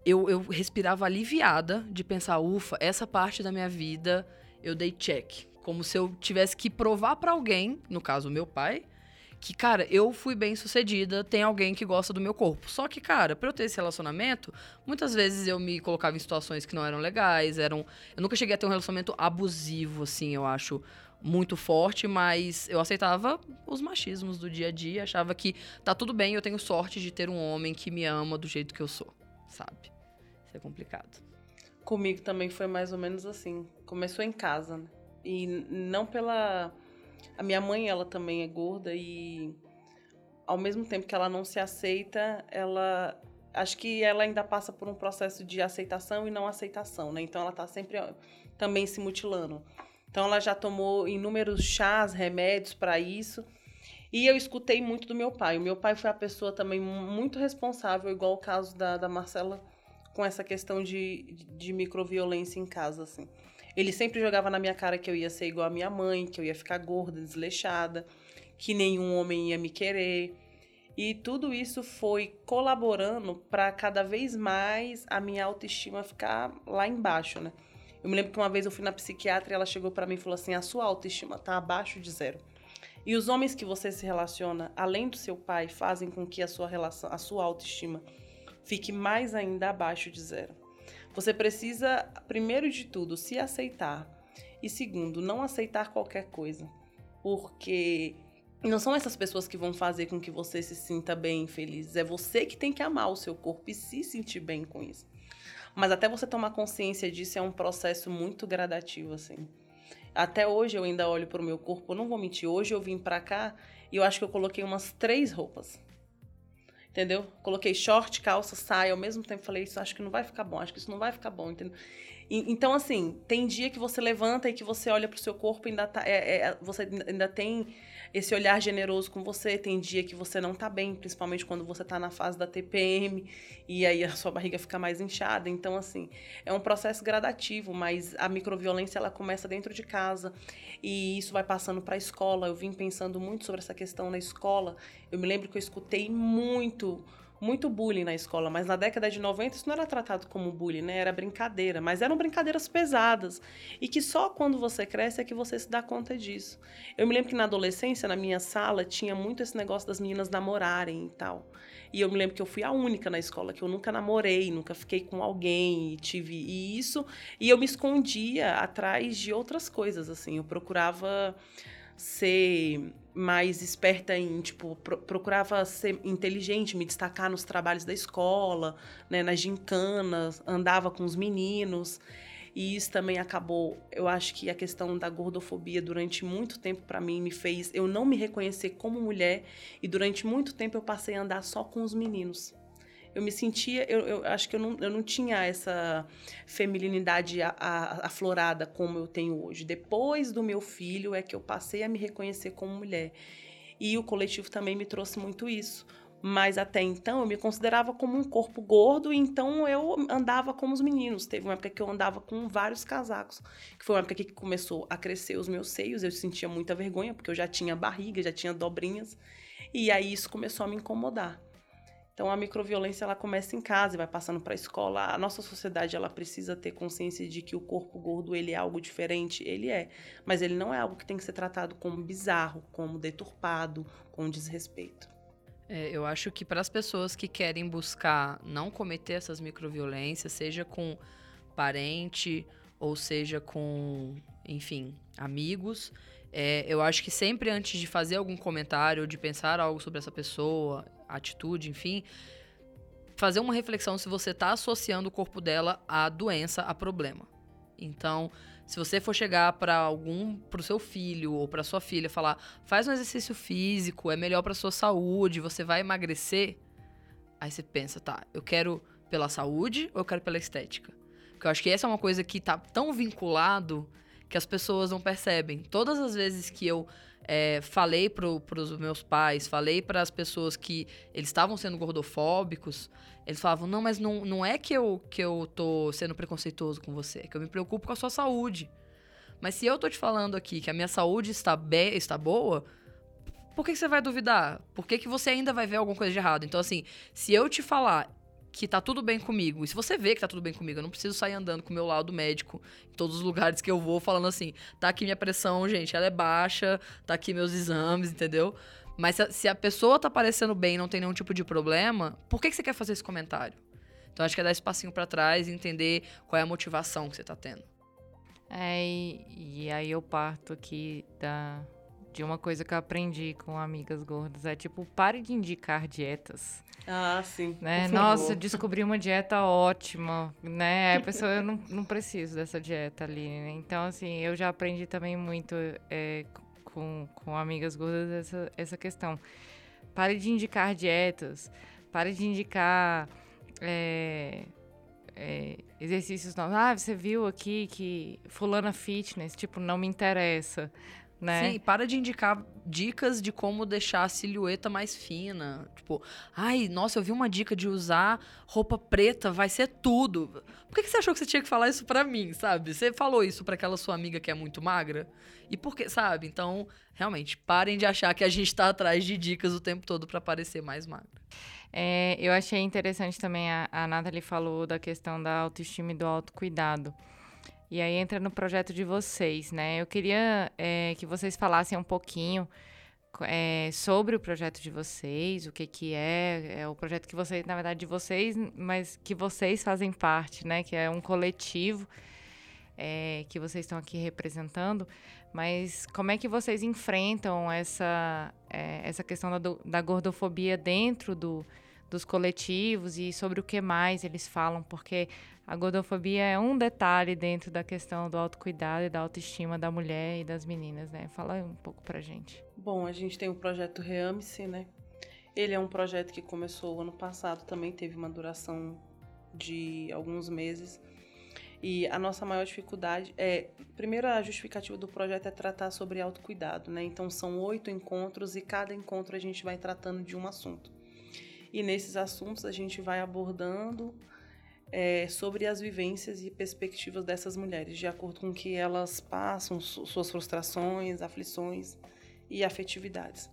eu, eu respirava aliviada de pensar, ufa, essa parte da minha vida eu dei check. Como se eu tivesse que provar para alguém, no caso meu pai, que, cara, eu fui bem sucedida, tem alguém que gosta do meu corpo. Só que, cara, pra eu ter esse relacionamento, muitas vezes eu me colocava em situações que não eram legais, eram. Eu nunca cheguei a ter um relacionamento abusivo, assim, eu acho muito forte, mas eu aceitava os machismos do dia a dia, achava que tá tudo bem, eu tenho sorte de ter um homem que me ama do jeito que eu sou, sabe? Isso é complicado. Comigo também foi mais ou menos assim. Começou em casa, né? E não pela a minha mãe, ela também é gorda e ao mesmo tempo que ela não se aceita, ela acho que ela ainda passa por um processo de aceitação e não aceitação, né? Então ela tá sempre também se mutilando. Então ela já tomou inúmeros chás, remédios para isso. E eu escutei muito do meu pai. O meu pai foi a pessoa também muito responsável, igual o caso da, da Marcela, com essa questão de, de microviolência em casa, assim. Ele sempre jogava na minha cara que eu ia ser igual a minha mãe, que eu ia ficar gorda, desleixada, que nenhum homem ia me querer. E tudo isso foi colaborando para cada vez mais a minha autoestima ficar lá embaixo, né? Eu me lembro que uma vez eu fui na psiquiatra e ela chegou para mim e falou assim: "A sua autoestima tá abaixo de zero". E os homens que você se relaciona, além do seu pai, fazem com que a sua relação, a sua autoestima fique mais ainda abaixo de zero. Você precisa, primeiro de tudo, se aceitar. E segundo, não aceitar qualquer coisa. Porque não são essas pessoas que vão fazer com que você se sinta bem, feliz. É você que tem que amar o seu corpo e se sentir bem com isso. Mas até você tomar consciência disso é um processo muito gradativo, assim. Até hoje eu ainda olho para o meu corpo, eu não vou mentir. Hoje eu vim para cá e eu acho que eu coloquei umas três roupas entendeu? Coloquei short, calça, saia, ao mesmo tempo falei, isso acho que não vai ficar bom, acho que isso não vai ficar bom, entendeu? E, então, assim, tem dia que você levanta e que você olha pro seu corpo e ainda tá, é, é, você ainda tem esse olhar generoso com você. Tem dia que você não tá bem, principalmente quando você tá na fase da TPM e aí a sua barriga fica mais inchada. Então, assim, é um processo gradativo, mas a microviolência ela começa dentro de casa e isso vai passando para a escola. Eu vim pensando muito sobre essa questão na escola. Eu me lembro que eu escutei muito muito bullying na escola, mas na década de 90 isso não era tratado como bullying, né? Era brincadeira, mas eram brincadeiras pesadas e que só quando você cresce é que você se dá conta disso. Eu me lembro que na adolescência, na minha sala, tinha muito esse negócio das meninas namorarem e tal. E eu me lembro que eu fui a única na escola que eu nunca namorei, nunca fiquei com alguém e tive isso, e eu me escondia atrás de outras coisas assim. Eu procurava ser mais esperta em, tipo, pro, procurava ser inteligente, me destacar nos trabalhos da escola, né, nas gincanas, andava com os meninos. E isso também acabou, eu acho que a questão da gordofobia durante muito tempo para mim me fez eu não me reconhecer como mulher e durante muito tempo eu passei a andar só com os meninos eu me sentia, eu, eu acho que eu não, eu não tinha essa feminilidade aflorada como eu tenho hoje. Depois do meu filho é que eu passei a me reconhecer como mulher. E o coletivo também me trouxe muito isso. Mas até então eu me considerava como um corpo gordo, então eu andava como os meninos. Teve uma época que eu andava com vários casacos, que foi uma época que começou a crescer os meus seios, eu sentia muita vergonha, porque eu já tinha barriga, já tinha dobrinhas, e aí isso começou a me incomodar. Então a microviolência ela começa em casa e vai passando para a escola. A nossa sociedade ela precisa ter consciência de que o corpo gordo ele é algo diferente, ele é, mas ele não é algo que tem que ser tratado como bizarro, como deturpado, com desrespeito. É, eu acho que para as pessoas que querem buscar não cometer essas microviolências, seja com parente ou seja com, enfim, amigos, é, eu acho que sempre antes de fazer algum comentário, de pensar algo sobre essa pessoa, atitude, enfim, fazer uma reflexão se você está associando o corpo dela à doença, a problema. Então, se você for chegar para algum, para o seu filho ou para sua filha, falar, faz um exercício físico, é melhor para sua saúde, você vai emagrecer, aí você pensa, tá, eu quero pela saúde ou eu quero pela estética? Porque eu acho que essa é uma coisa que tá tão vinculado que as pessoas não percebem. Todas as vezes que eu é, falei para os meus pais, falei para as pessoas que eles estavam sendo gordofóbicos, eles falavam: não, mas não, não é que eu, que eu tô sendo preconceituoso com você, é que eu me preocupo com a sua saúde. Mas se eu tô te falando aqui que a minha saúde está, be está boa, por que, que você vai duvidar? Por que, que você ainda vai ver alguma coisa de errado? Então, assim, se eu te falar que tá tudo bem comigo. E se você vê que tá tudo bem comigo, eu não preciso sair andando com o meu laudo médico em todos os lugares que eu vou, falando assim: tá aqui minha pressão, gente, ela é baixa, tá aqui meus exames, entendeu? Mas se a, pessoa tá parecendo bem não tem nenhum tipo de problema, por que, que você quer fazer esse comentário? Então acho que é dar esse passinho para trás e entender qual é a motivação que você tá tendo. É, e aí eu parto aqui da, de uma coisa que eu aprendi com amigas gordas. É tipo, pare de indicar dietas. Ah, sim. Né? Nossa, descobri uma dieta ótima, né? A pessoa, eu não, não preciso dessa dieta ali. Né? Então, assim, eu já aprendi também muito é, com, com amigas gordas essa, essa questão. Pare de indicar dietas, pare de indicar é, é, exercícios novos. Ah, você viu aqui que fulana fitness, tipo, não me interessa né? Sim, para de indicar dicas de como deixar a silhueta mais fina. Tipo, ai, nossa, eu vi uma dica de usar roupa preta, vai ser tudo. Por que, que você achou que você tinha que falar isso pra mim, sabe? Você falou isso para aquela sua amiga que é muito magra? E por que, sabe? Então, realmente, parem de achar que a gente tá atrás de dicas o tempo todo para parecer mais magra. É, eu achei interessante também, a, a Nathalie falou da questão da autoestima e do autocuidado. E aí entra no projeto de vocês, né? Eu queria é, que vocês falassem um pouquinho é, sobre o projeto de vocês, o que que é, é o projeto que vocês, na verdade, de vocês, mas que vocês fazem parte, né? Que é um coletivo é, que vocês estão aqui representando. Mas como é que vocês enfrentam essa, é, essa questão da, da gordofobia dentro do, dos coletivos e sobre o que mais eles falam? Porque a gordofobia é um detalhe dentro da questão do autocuidado e da autoestima da mulher e das meninas, né? Fala um pouco pra gente. Bom, a gente tem o projeto Reame-se, né? Ele é um projeto que começou ano passado, também teve uma duração de alguns meses. E a nossa maior dificuldade é, primeiro a justificativa do projeto é tratar sobre autocuidado, né? Então são oito encontros e cada encontro a gente vai tratando de um assunto. E nesses assuntos a gente vai abordando é, sobre as vivências e perspectivas dessas mulheres, de acordo com que elas passam, suas frustrações, aflições e afetividades.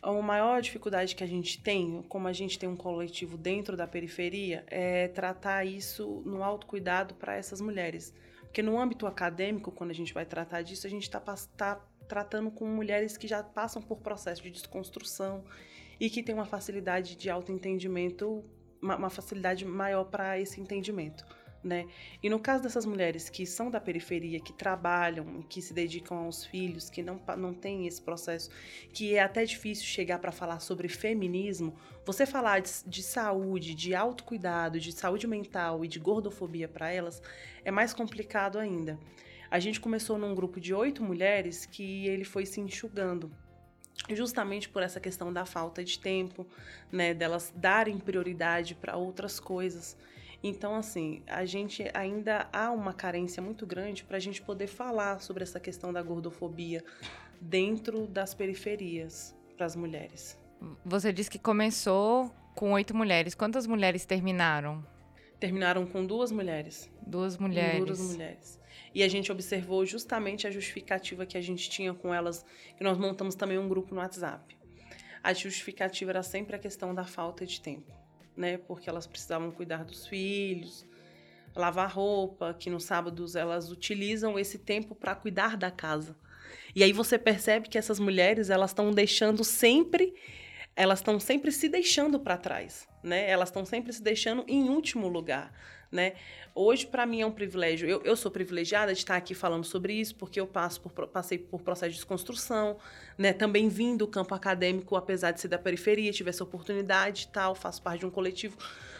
A maior dificuldade que a gente tem, como a gente tem um coletivo dentro da periferia, é tratar isso no autocuidado para essas mulheres. Porque no âmbito acadêmico, quando a gente vai tratar disso, a gente está tá tratando com mulheres que já passam por processo de desconstrução e que têm uma facilidade de autoentendimento uma, uma facilidade maior para esse entendimento. Né? E no caso dessas mulheres que são da periferia, que trabalham, que se dedicam aos filhos, que não, não têm esse processo, que é até difícil chegar para falar sobre feminismo, você falar de, de, saúde, de autocuidado, de saúde mental e de gordofobia para elas é mais complicado ainda. A gente começou num grupo de oito mulheres que ele foi se enxugando justamente por essa questão da falta de tempo, né, delas darem prioridade para outras coisas. Então, assim, a gente ainda há uma carência muito grande para a gente poder falar sobre essa questão da gordofobia dentro das periferias para as mulheres. Você disse que começou com oito mulheres. Quantas mulheres terminaram? Terminaram com duas mulheres. Duas mulheres. Duas mulheres. E a gente observou justamente a justificativa que a gente tinha com elas, que nós montamos também um grupo no WhatsApp. A justificativa era sempre a questão da falta de tempo, né? Porque elas precisavam cuidar dos filhos, lavar roupa, que nos sábados elas utilizam esse tempo para cuidar da casa. E aí você percebe que essas mulheres, elas estão deixando sempre elas estão sempre se deixando para trás, né? Elas estão sempre se deixando em último lugar, né? Hoje, para mim, é um privilégio. Eu, eu, sou privilegiada de estar aqui falando sobre isso, porque eu passo por, passei por processo de desconstrução, né? Também vim do campo acadêmico, apesar de ser da periferia, tive essa oportunidade e tal, faço parte de um coletivo.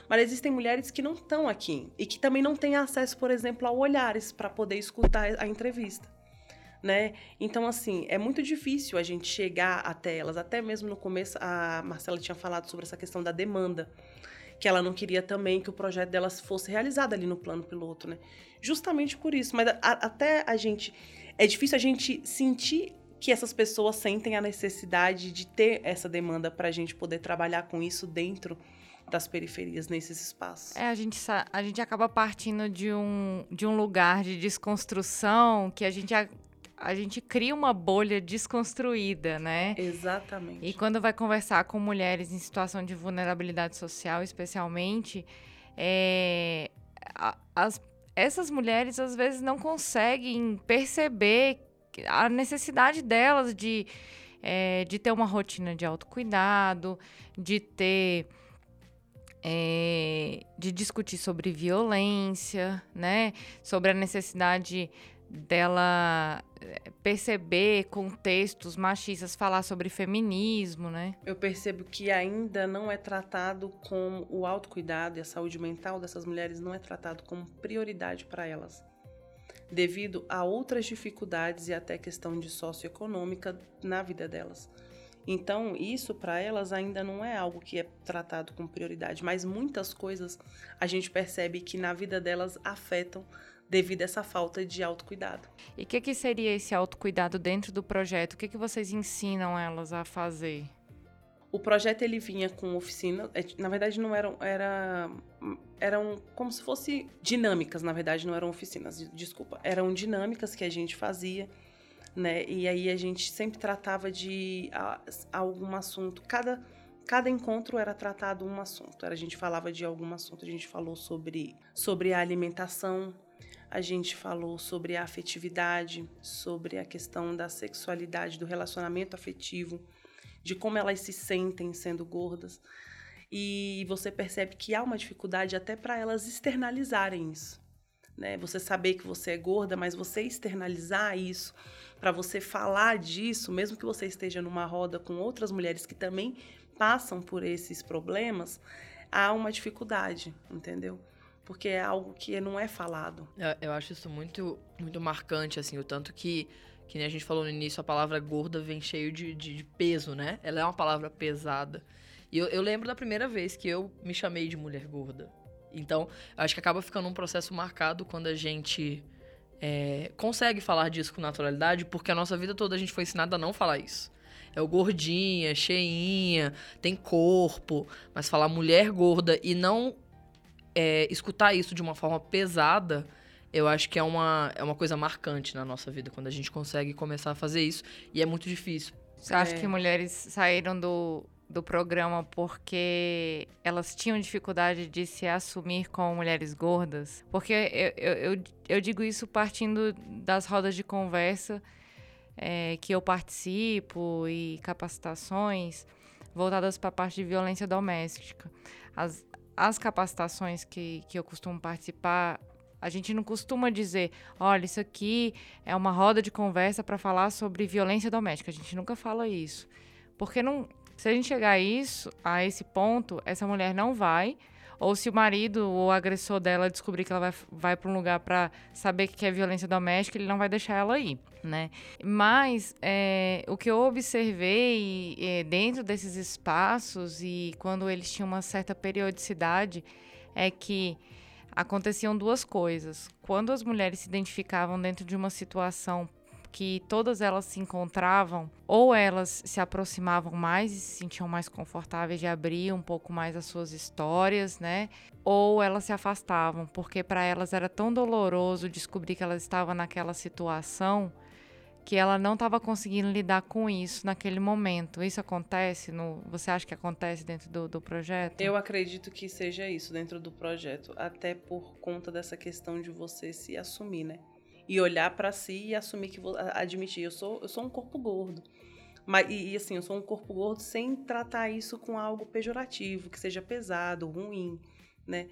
Mas existem mulheres que não estão aqui e que também não têm acesso, por exemplo, a olhares para poder escutar a entrevista né? Então, assim, é muito difícil a gente chegar até elas. Até mesmo no começo, a Marcela tinha falado sobre essa questão da demanda, que ela não queria também que o projeto delas fosse realizado ali no plano piloto, né? Justamente por isso. Mas a, até a gente. É difícil a gente sentir que essas pessoas sentem a necessidade de ter essa demanda para a gente poder trabalhar com isso dentro das periferias nesses espaços. É, a gente, a gente acaba partindo de um, de um lugar de desconstrução que a gente a gente cria uma bolha desconstruída, né? Exatamente. E quando vai conversar com mulheres em situação de vulnerabilidade social, especialmente, é, as, essas mulheres às vezes não conseguem perceber a necessidade delas de, é, de ter uma rotina de autocuidado, de ter. É, de discutir sobre violência, né? Sobre a necessidade dela eh, perceber contextos machistas, falar sobre feminismo, né? Eu percebo que ainda não é tratado como o autocuidado e a saúde mental dessas mulheres não é tratado como prioridade para elas, devido a outras dificuldades e até questão de socioeconômica na vida delas. Então, isso para elas ainda não é algo que é tratado com prioridade, mas muitas coisas a gente percebe que na vida delas afetam devido a essa falta de autocuidado. E o que, que seria esse autocuidado dentro do projeto? O que, que vocês ensinam elas a fazer? O projeto ele vinha com oficina, é, na verdade não eram, era, eram como se fosse dinâmicas, na verdade não eram oficinas, desculpa, eram dinâmicas que a gente fazia, né? E aí a gente sempre tratava de algum assunto, cada cada encontro era tratado um assunto. A gente falava de algum assunto, a gente falou sobre sobre a alimentação, a gente falou sobre a afetividade, sobre a questão da sexualidade, do relacionamento afetivo, de como elas se sentem sendo gordas. E você percebe que há uma dificuldade até para elas externalizarem isso. Né? Você saber que você é gorda, mas você externalizar isso, para você falar disso, mesmo que você esteja numa roda com outras mulheres que também passam por esses problemas, há uma dificuldade, entendeu? Porque é algo que não é falado. Eu, eu acho isso muito, muito marcante, assim, o tanto que, que nem a gente falou no início, a palavra gorda vem cheio de, de, de peso, né? Ela é uma palavra pesada. E eu, eu, lembro da primeira vez que eu me chamei de mulher gorda. Então, acho que acaba ficando um processo marcado quando a gente é, consegue falar disso com naturalidade, porque a nossa vida toda a gente foi ensinada a não falar isso. É o gordinha, cheinha, tem corpo, mas falar mulher gorda e não é, escutar isso de uma forma pesada, eu acho que é uma, é uma coisa marcante na nossa vida, quando a gente consegue começar a fazer isso. E é muito difícil. Você acha é. que mulheres saíram do, do programa porque elas tinham dificuldade de se assumir como mulheres gordas? Porque eu, eu, eu, eu digo isso partindo das rodas de conversa é, que eu participo e capacitações voltadas para a parte de violência doméstica. As, as capacitações que, que eu costumo participar, a gente não costuma dizer, olha, isso aqui é uma roda de conversa para falar sobre violência doméstica. A gente nunca fala isso. Porque não, se a gente chegar a isso, a esse ponto, essa mulher não vai ou se o marido ou o agressor dela descobrir que ela vai, vai para um lugar para saber que é violência doméstica, ele não vai deixar ela ir, né? Mas é, o que eu observei é, dentro desses espaços e quando eles tinham uma certa periodicidade é que aconteciam duas coisas. Quando as mulheres se identificavam dentro de uma situação que todas elas se encontravam, ou elas se aproximavam mais e se sentiam mais confortáveis de abrir um pouco mais as suas histórias, né? Ou elas se afastavam, porque para elas era tão doloroso descobrir que elas estavam naquela situação que ela não estava conseguindo lidar com isso naquele momento. Isso acontece? No, você acha que acontece dentro do, do, projeto? Eu acredito que seja isso dentro do projeto, até por conta dessa questão de você se assumir, né? E olhar para si e assumir que vou admitir eu sou eu sou um corpo gordo Mas, e, e, assim, eu sou um corpo gordo sem tratar isso com algo pejorativo, que seja pesado, ruim, né?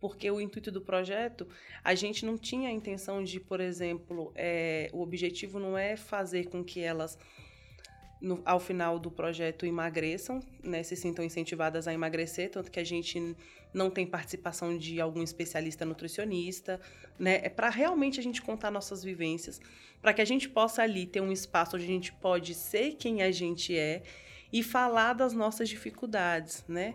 Porque o intuito do projeto, a gente não tinha a intenção de, por exemplo, é, o objetivo não é fazer com que elas no, ao final do projeto emagreçam, né, se sintam incentivadas a emagrecer, tanto que a gente não tem participação de algum especialista nutricionista, né, é para realmente a gente contar nossas vivências, para que a gente possa ali ter um espaço onde a gente pode ser quem a gente é e falar das nossas dificuldades, né,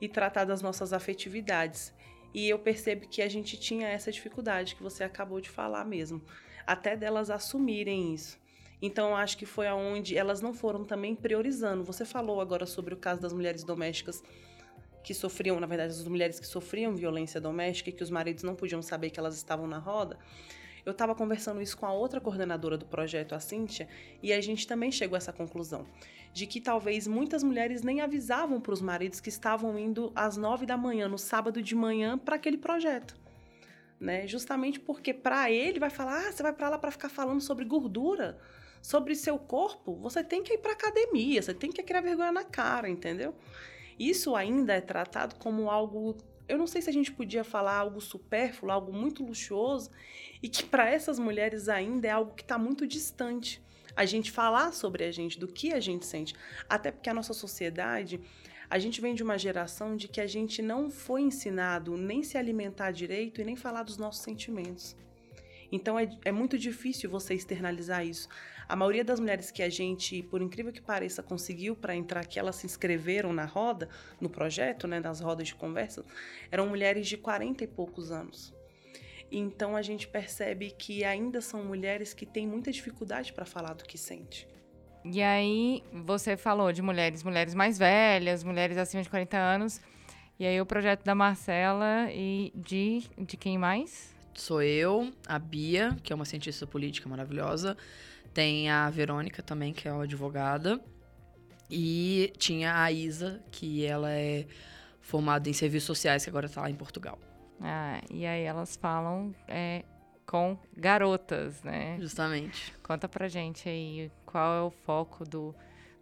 e tratar das nossas afetividades. E eu percebo que a gente tinha essa dificuldade que você acabou de falar mesmo, até delas assumirem isso. Então, acho que foi aonde elas não foram também priorizando. Você falou agora sobre o caso das mulheres domésticas que sofriam, na verdade, as mulheres que sofriam violência doméstica e que os maridos não podiam saber que elas estavam na roda. Eu estava conversando isso com a outra coordenadora do projeto, a Cíntia, e a gente também chegou a essa conclusão de que talvez muitas mulheres nem avisavam para os maridos que estavam indo às nove da manhã, no sábado de manhã, para aquele projeto. Né? Justamente porque para ele vai falar, ah, você vai para lá para ficar falando sobre gordura sobre seu corpo, você tem que ir para academia, você tem que criar vergonha na cara, entendeu? Isso ainda é tratado como algo, eu não sei se a gente podia falar algo supérfluo, algo muito luxuoso, e que para essas mulheres ainda é algo que está muito distante. A gente falar sobre a gente, do que a gente sente. Até porque a nossa sociedade, a gente vem de uma geração de que a gente não foi ensinado nem se alimentar direito e nem falar dos nossos sentimentos. Então é, é muito difícil você externalizar isso. A maioria das mulheres que a gente, por incrível que pareça, conseguiu para entrar, que elas se inscreveram na roda, no projeto, né, nas rodas de conversa, eram mulheres de 40 e poucos anos. Então a gente percebe que ainda são mulheres que têm muita dificuldade para falar do que sente. E aí, você falou de mulheres, mulheres mais velhas, mulheres acima de 40 anos. E aí, o projeto da Marcela e de, de quem mais? Sou eu, a Bia, que é uma cientista política maravilhosa, tem a Verônica também, que é uma advogada. E tinha a Isa, que ela é formada em serviços sociais, que agora está lá em Portugal. Ah, e aí elas falam é, com garotas, né? Justamente. Conta pra gente aí qual é o foco do,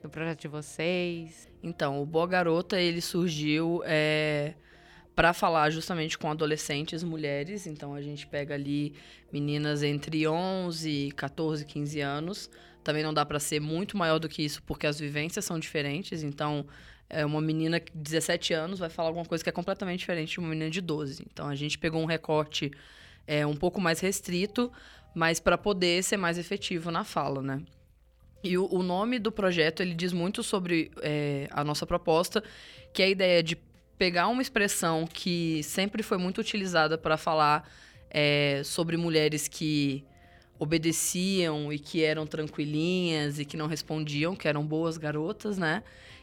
do projeto de vocês. Então, o Boa Garota, ele surgiu é, para falar justamente com adolescentes mulheres. Então a gente pega ali meninas entre 11, 14, 15 anos. Também não dá para ser muito maior do que isso porque as vivências são diferentes. Então é uma menina de 17 anos vai falar alguma coisa que é completamente diferente de uma menina de 12. Então a gente pegou um recorte é, um pouco mais restrito, mas para poder ser mais efetivo na fala, né? E o, o, nome do projeto ele diz muito sobre é, a nossa proposta, que é a ideia de pegar uma expressão que sempre foi muito utilizada para falar é, sobre mulheres que obedeciam e que eram tranquilinhas e que não respondiam, que eram boas garotas, né?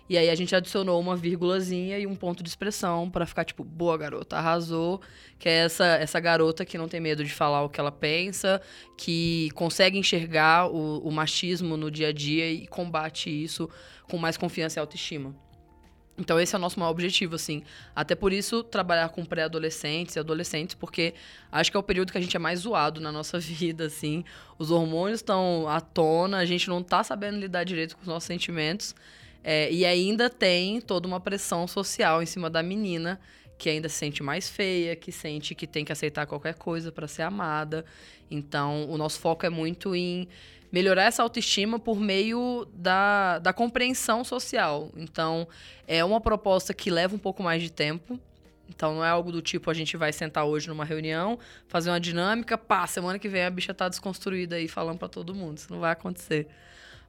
E aí a gente adicionou uma vírgulazinha e um ponto de expressão para ficar tipo, boa garota, arrasou, que é essa essa garota que não tem medo de falar o que ela pensa, que consegue enxergar o, o machismo no dia a dia e combate isso com mais confiança e autoestima. Então esse é o nosso maior objetivo, assim. Até por isso, trabalhar com pré-adolescentes e adolescentes, porque acho que é o período que a gente é mais zoado na nossa vida, assim. Os hormônios estão à tona, a gente não tá sabendo lidar direito com os nossos sentimentos. É, e ainda tem toda uma pressão social em cima da menina, que ainda se sente mais feia, que sente que tem que aceitar qualquer coisa para ser amada. Então, o nosso foco é muito em melhorar essa autoestima por meio da, da compreensão social. Então, é uma proposta que leva um pouco mais de tempo. Então, não é algo do tipo a gente vai sentar hoje numa reunião, fazer uma dinâmica, pá, semana que vem a bicha tá desconstruída aí falando para todo mundo. Isso não vai acontecer.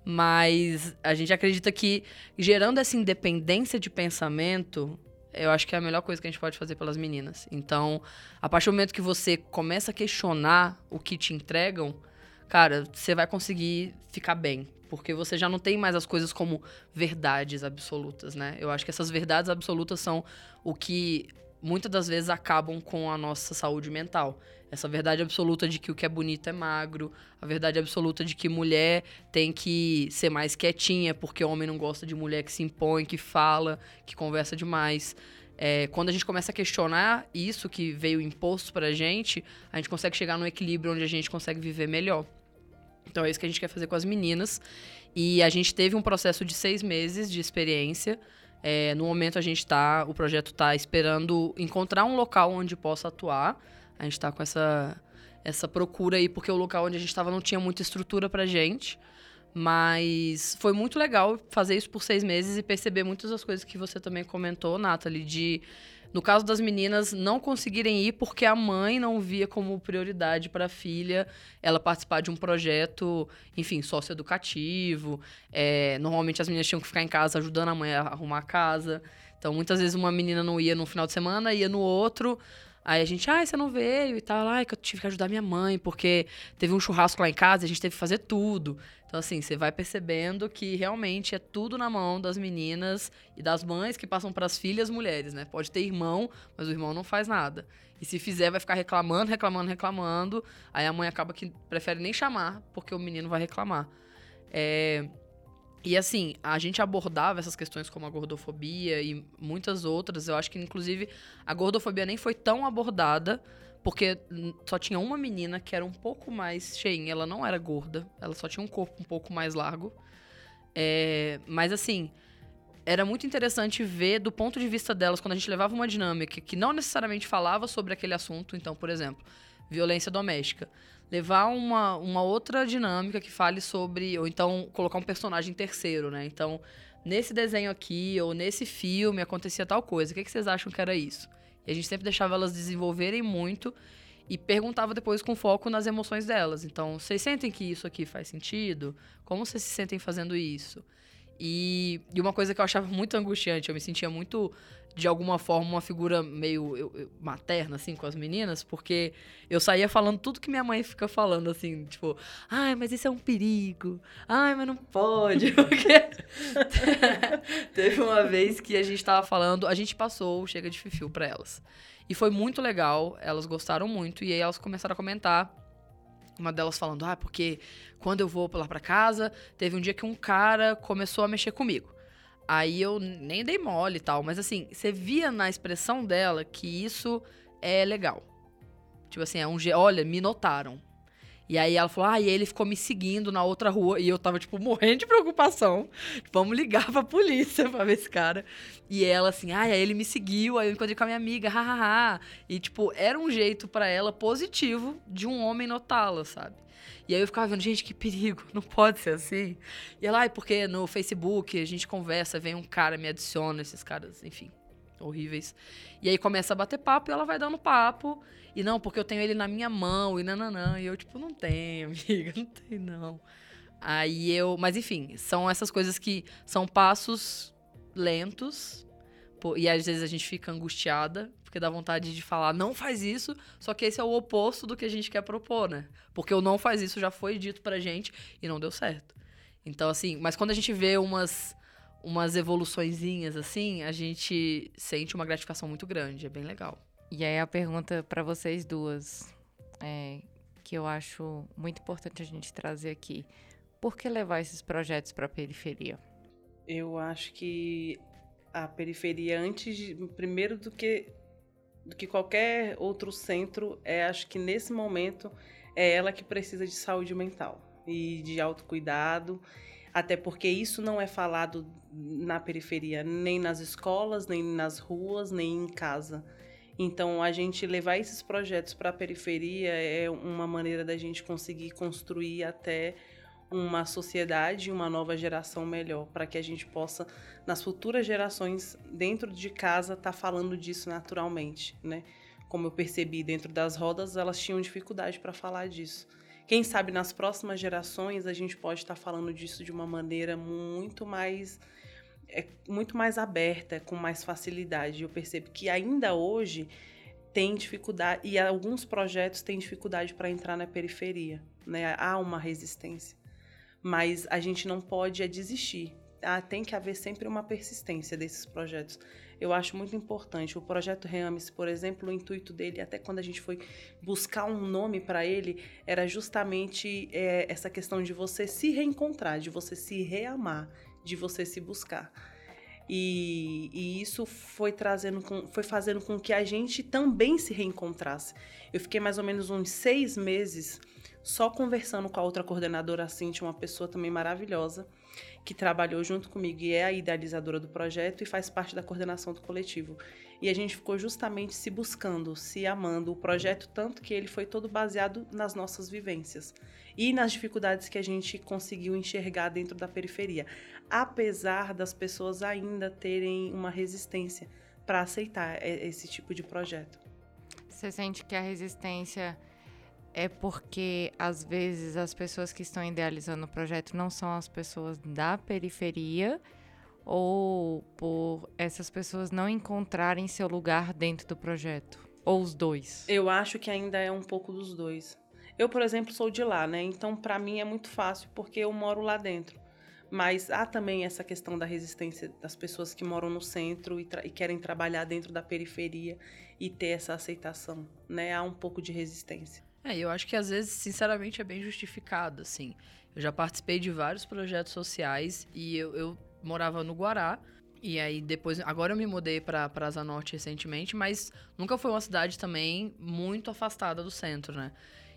Mas a gente acredita que gerando essa independência de pensamento, eu acho que é a melhor coisa que a gente pode fazer pelas meninas. Então, a partir do momento que você começa a questionar o que te entregam, cara, você vai conseguir ficar bem. Porque você já não tem mais as coisas como verdades absolutas, né? Eu acho que essas verdades absolutas são o que muitas das vezes acabam com a nossa saúde mental. Essa verdade absoluta de que o que é bonito é magro, a verdade absoluta de que mulher tem que ser mais quietinha, porque homem não gosta de mulher que se impõe, que fala, que conversa demais. É, quando a gente começa a questionar isso que veio imposto pra gente, a gente consegue chegar num equilíbrio onde a gente consegue viver melhor. Então é isso que a gente quer fazer com as meninas. E a gente teve um processo de seis meses de experiência. É, no momento a gente tá, o projeto está esperando encontrar um local onde possa atuar. A gente está com essa, essa procura aí, porque o local onde a gente estava não tinha muita estrutura pra gente. Mas foi muito legal fazer isso por seis meses e perceber muitas das coisas que você também comentou, Nathalie, de no caso das meninas, não conseguirem ir porque a mãe não via como prioridade para a filha ela participar de um projeto, enfim, socioeducativo. É, normalmente as meninas tinham que ficar em casa ajudando a mãe a arrumar a casa. Então, muitas vezes uma menina não ia no final de semana, ia no outro. Aí a gente, ah, você não veio e tal. Ai, que eu tive que ajudar minha mãe, porque teve um churrasco lá em casa a gente teve que fazer tudo. Então, assim, você vai percebendo que realmente é tudo na mão das meninas e das mães que passam para as filhas mulheres, né? Pode ter irmão, mas o irmão não faz nada. E se fizer, vai ficar reclamando, reclamando, reclamando. Aí a mãe acaba que prefere nem chamar, porque o menino vai reclamar. É... E assim, a gente abordava essas questões como a gordofobia e muitas outras. Eu acho que, inclusive, a gordofobia nem foi tão abordada porque só tinha uma menina que era um pouco mais cheinha. Ela não era gorda. Ela só tinha um corpo um pouco mais largo. É, mas assim, era muito interessante ver do ponto de vista delas, quando a gente levava uma dinâmica que não necessariamente falava sobre aquele assunto. Então, por exemplo, violência doméstica. Levar uma, uma outra dinâmica que fale sobre. Ou então colocar um personagem terceiro, né? Então, nesse desenho aqui, ou nesse filme, acontecia tal coisa. O que, que vocês acham que era isso? E a gente sempre deixava elas desenvolverem muito e perguntava depois com foco nas emoções delas. Então, vocês sentem que isso aqui faz sentido? Como vocês se sentem fazendo isso? E, e uma coisa que eu achava muito angustiante, eu me sentia muito de alguma forma, uma figura meio eu, eu, materna, assim, com as meninas, porque eu saía falando tudo que minha mãe fica falando, assim, tipo, ai, mas isso é um perigo, ai, mas não pode, porque teve uma vez que a gente tava falando, a gente passou Chega de Fifil pra elas. E foi muito legal, elas gostaram muito, e aí elas começaram a comentar uma delas falando, ah, porque quando eu vou lá pra casa, teve um dia que um cara começou a mexer comigo. Aí eu nem dei mole e tal, mas assim, você via na expressão dela que isso é legal. Tipo assim, é um. Olha, me notaram. E aí ela falou, ah, e ele ficou me seguindo na outra rua. E eu tava, tipo, morrendo de preocupação. Vamos ligar pra polícia pra ver esse cara. E ela, assim, ah, aí ele me seguiu, aí eu encontrei com a minha amiga, hahaha. E, tipo, era um jeito para ela positivo de um homem notá-la, sabe? E aí eu ficava vendo, gente, que perigo, não pode ser assim. E ela, ah, porque no Facebook a gente conversa, vem um cara, me adiciona, esses caras, enfim, horríveis. E aí começa a bater papo e ela vai dando papo. E não, porque eu tenho ele na minha mão, e nananã. E eu, tipo, não tenho, amiga, não tem não. Aí eu. Mas enfim, são essas coisas que são passos lentos. E às vezes a gente fica angustiada porque dá vontade de falar, não faz isso, só que esse é o oposto do que a gente quer propor, né? Porque o não faz isso já foi dito pra gente e não deu certo. Então, assim, mas quando a gente vê umas, umas evoluçõezinhas assim, a gente sente uma gratificação muito grande, é bem legal. E aí a pergunta para vocês duas, é, que eu acho muito importante a gente trazer aqui. Por que levar esses projetos para a periferia? Eu acho que a periferia, antes de, primeiro do que do que qualquer outro centro, é acho que nesse momento é ela que precisa de saúde mental e de autocuidado, até porque isso não é falado na periferia, nem nas escolas, nem nas ruas, nem em casa. Então, a gente levar esses projetos para a periferia é uma maneira da gente conseguir construir até uma sociedade, uma nova geração melhor, para que a gente possa, nas futuras gerações, dentro de casa, estar tá falando disso naturalmente, né? Como eu percebi dentro das rodas, elas tinham dificuldade para falar disso. Quem sabe nas próximas gerações a gente pode estar falando disso de uma maneira muito mais é muito mais aberta, com mais facilidade. Eu percebo que ainda hoje tem dificuldade e alguns projetos têm dificuldade para entrar na periferia, né? Há uma resistência mas a gente não pode é desistir. Ah, tem que haver sempre uma persistência desses projetos. Eu acho muito importante. O projeto Reames, por exemplo, o intuito dele, até quando a gente foi buscar um nome para ele, era justamente é, essa questão de você se reencontrar, de você se reamar, de você se buscar. E, e, isso foi trazendo, com, foi fazendo com que a gente também se reencontrasse. Eu fiquei mais ou menos uns seis meses só conversando com a outra coordenadora, a Cintia, uma pessoa também maravilhosa, que trabalhou junto comigo e é a idealizadora do projeto e faz parte da coordenação do coletivo. E a gente ficou justamente se buscando, se amando o projeto, tanto que ele foi todo baseado nas nossas vivências e nas dificuldades que a gente conseguiu enxergar dentro da periferia, apesar das pessoas ainda terem uma resistência para aceitar esse tipo de projeto. Você sente que a resistência é porque às vezes as pessoas que estão idealizando o projeto não são as pessoas da periferia ou por essas pessoas não encontrarem seu lugar dentro do projeto? Ou os dois? Eu acho que ainda é um pouco dos dois. Eu, por exemplo, sou de lá, né? Então, para mim é muito fácil porque eu moro lá dentro. Mas há também essa questão da resistência das pessoas que moram no centro e, e, querem trabalhar dentro da periferia e ter essa aceitação, né? Há um pouco de resistência. É, eu acho que às vezes, sinceramente, é bem justificado, assim. Eu já participei de vários projetos sociais e eu, eu morava no Guará. E aí depois, agora eu me mudei para Asa Norte recentemente, mas nunca foi uma cidade também muito afastada do centro, né?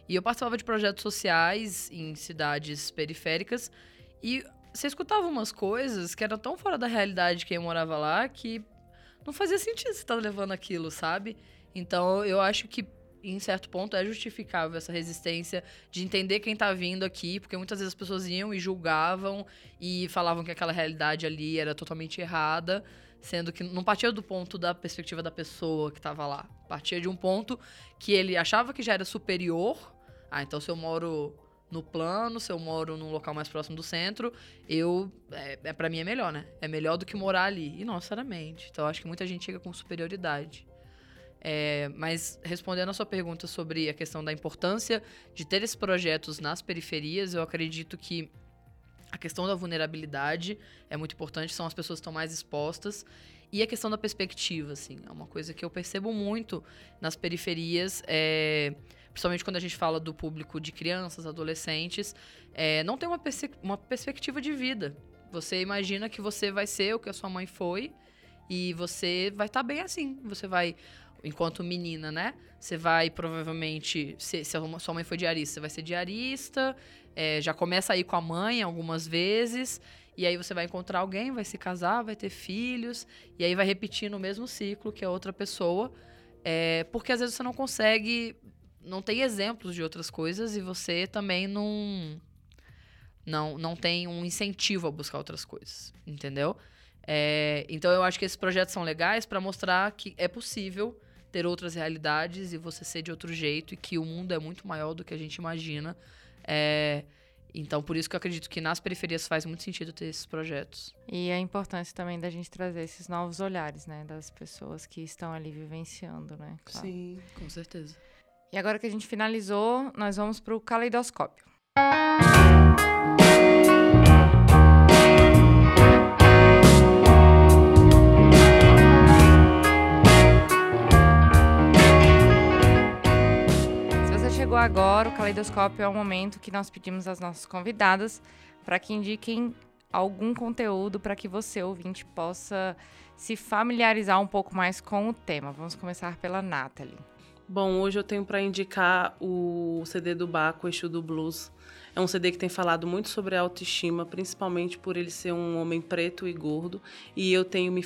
E eu participava de projetos sociais em cidades periféricas e você escutava umas coisas que eram tão fora da realidade de quem morava lá que não fazia sentido você estar tá levando aquilo, sabe? Então eu acho que em certo ponto, é justificável essa resistência de entender quem está vindo aqui, porque muitas vezes as pessoas iam e julgavam e falavam que aquela realidade ali era totalmente errada, sendo que não partia do ponto da perspectiva da pessoa que estava lá. Partia de um ponto que ele achava que já era superior. Ah, então se eu moro no plano, se eu moro num local mais próximo do centro, eu é, é para mim é melhor, né? É melhor do que morar ali. E não necessariamente. Então acho que muita gente chega com superioridade. É, mas respondendo a sua pergunta sobre a questão da importância de ter esses projetos nas periferias, eu acredito que a questão da vulnerabilidade é muito importante, são as pessoas que estão mais expostas. E a questão da perspectiva, assim, é uma coisa que eu percebo muito nas periferias, é, principalmente quando a gente fala do público de crianças, adolescentes, é, não tem uma, perse uma perspectiva de vida. Você imagina que você vai ser o que a sua mãe foi e você vai estar tá bem assim. Você vai enquanto menina, né? Você vai provavelmente. Se, se a sua mãe foi diarista, você vai ser diarista. É, já começa aí com a mãe algumas vezes. E aí você vai encontrar alguém, vai se casar, vai ter filhos. E aí vai repetir no mesmo ciclo que a outra pessoa. É, porque às vezes você não consegue. Não tem exemplos de outras coisas e você também não. Não, não tem um incentivo a buscar outras coisas, entendeu? É, então eu acho que esses projetos são legais para mostrar que é possível ter outras realidades e você ser de outro jeito e que o mundo é muito maior do que a gente imagina. É, então, por isso que eu acredito que nas periferias faz muito sentido ter esses projetos. E a importância também da gente trazer esses novos olhares, né? Das pessoas que estão ali vivenciando, né? Claro. Sim, com certeza. E agora que a gente finalizou, nós vamos para o caleidoscópio. Chegou agora, o Caleidoscópio é o momento que nós pedimos às nossas convidadas para que indiquem algum conteúdo para que você, ouvinte, possa se familiarizar um pouco mais com o tema. Vamos começar pela Nathalie. Bom, hoje eu tenho para indicar o CD do Baco, Exu do Blues. É um CD que tem falado muito sobre autoestima, principalmente por ele ser um homem preto e gordo. E eu tenho me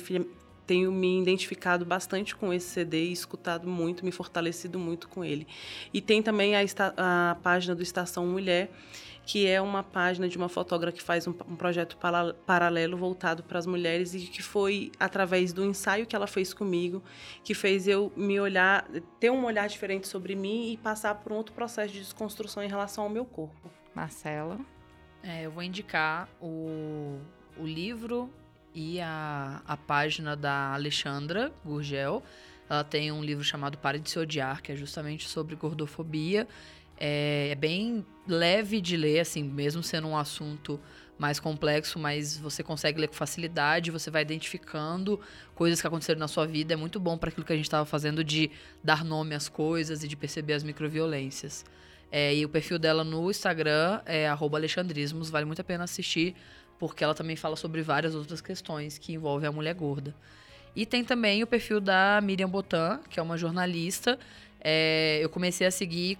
tenho me identificado bastante com esse CD e escutado muito, me fortalecido muito com ele. E tem também a, a página do Estação Mulher, que é uma página de uma fotógrafa que faz um, um projeto para, paralelo voltado para as mulheres e que foi através do ensaio que ela fez comigo que fez eu me olhar, ter um olhar diferente sobre mim e passar por um outro processo de desconstrução em relação ao meu corpo. Marcela? É, eu vou indicar o, o livro e a, a página da Alexandra Gurgel. Ela tem um livro chamado Pare de Se Odiar, que é justamente sobre gordofobia. É, é, bem leve de ler, assim, mesmo sendo um assunto mais complexo, mas você consegue ler com facilidade, você vai identificando coisas que aconteceram na sua vida. É muito bom para aquilo que a gente estava fazendo de dar nome às coisas e de perceber as microviolências. É, e o perfil dela no Instagram é alexandrismos, vale muito a pena assistir porque ela também fala sobre várias outras questões que envolvem a mulher gorda. E tem também o perfil da Miriam Botan, que é uma jornalista. É, eu comecei a seguir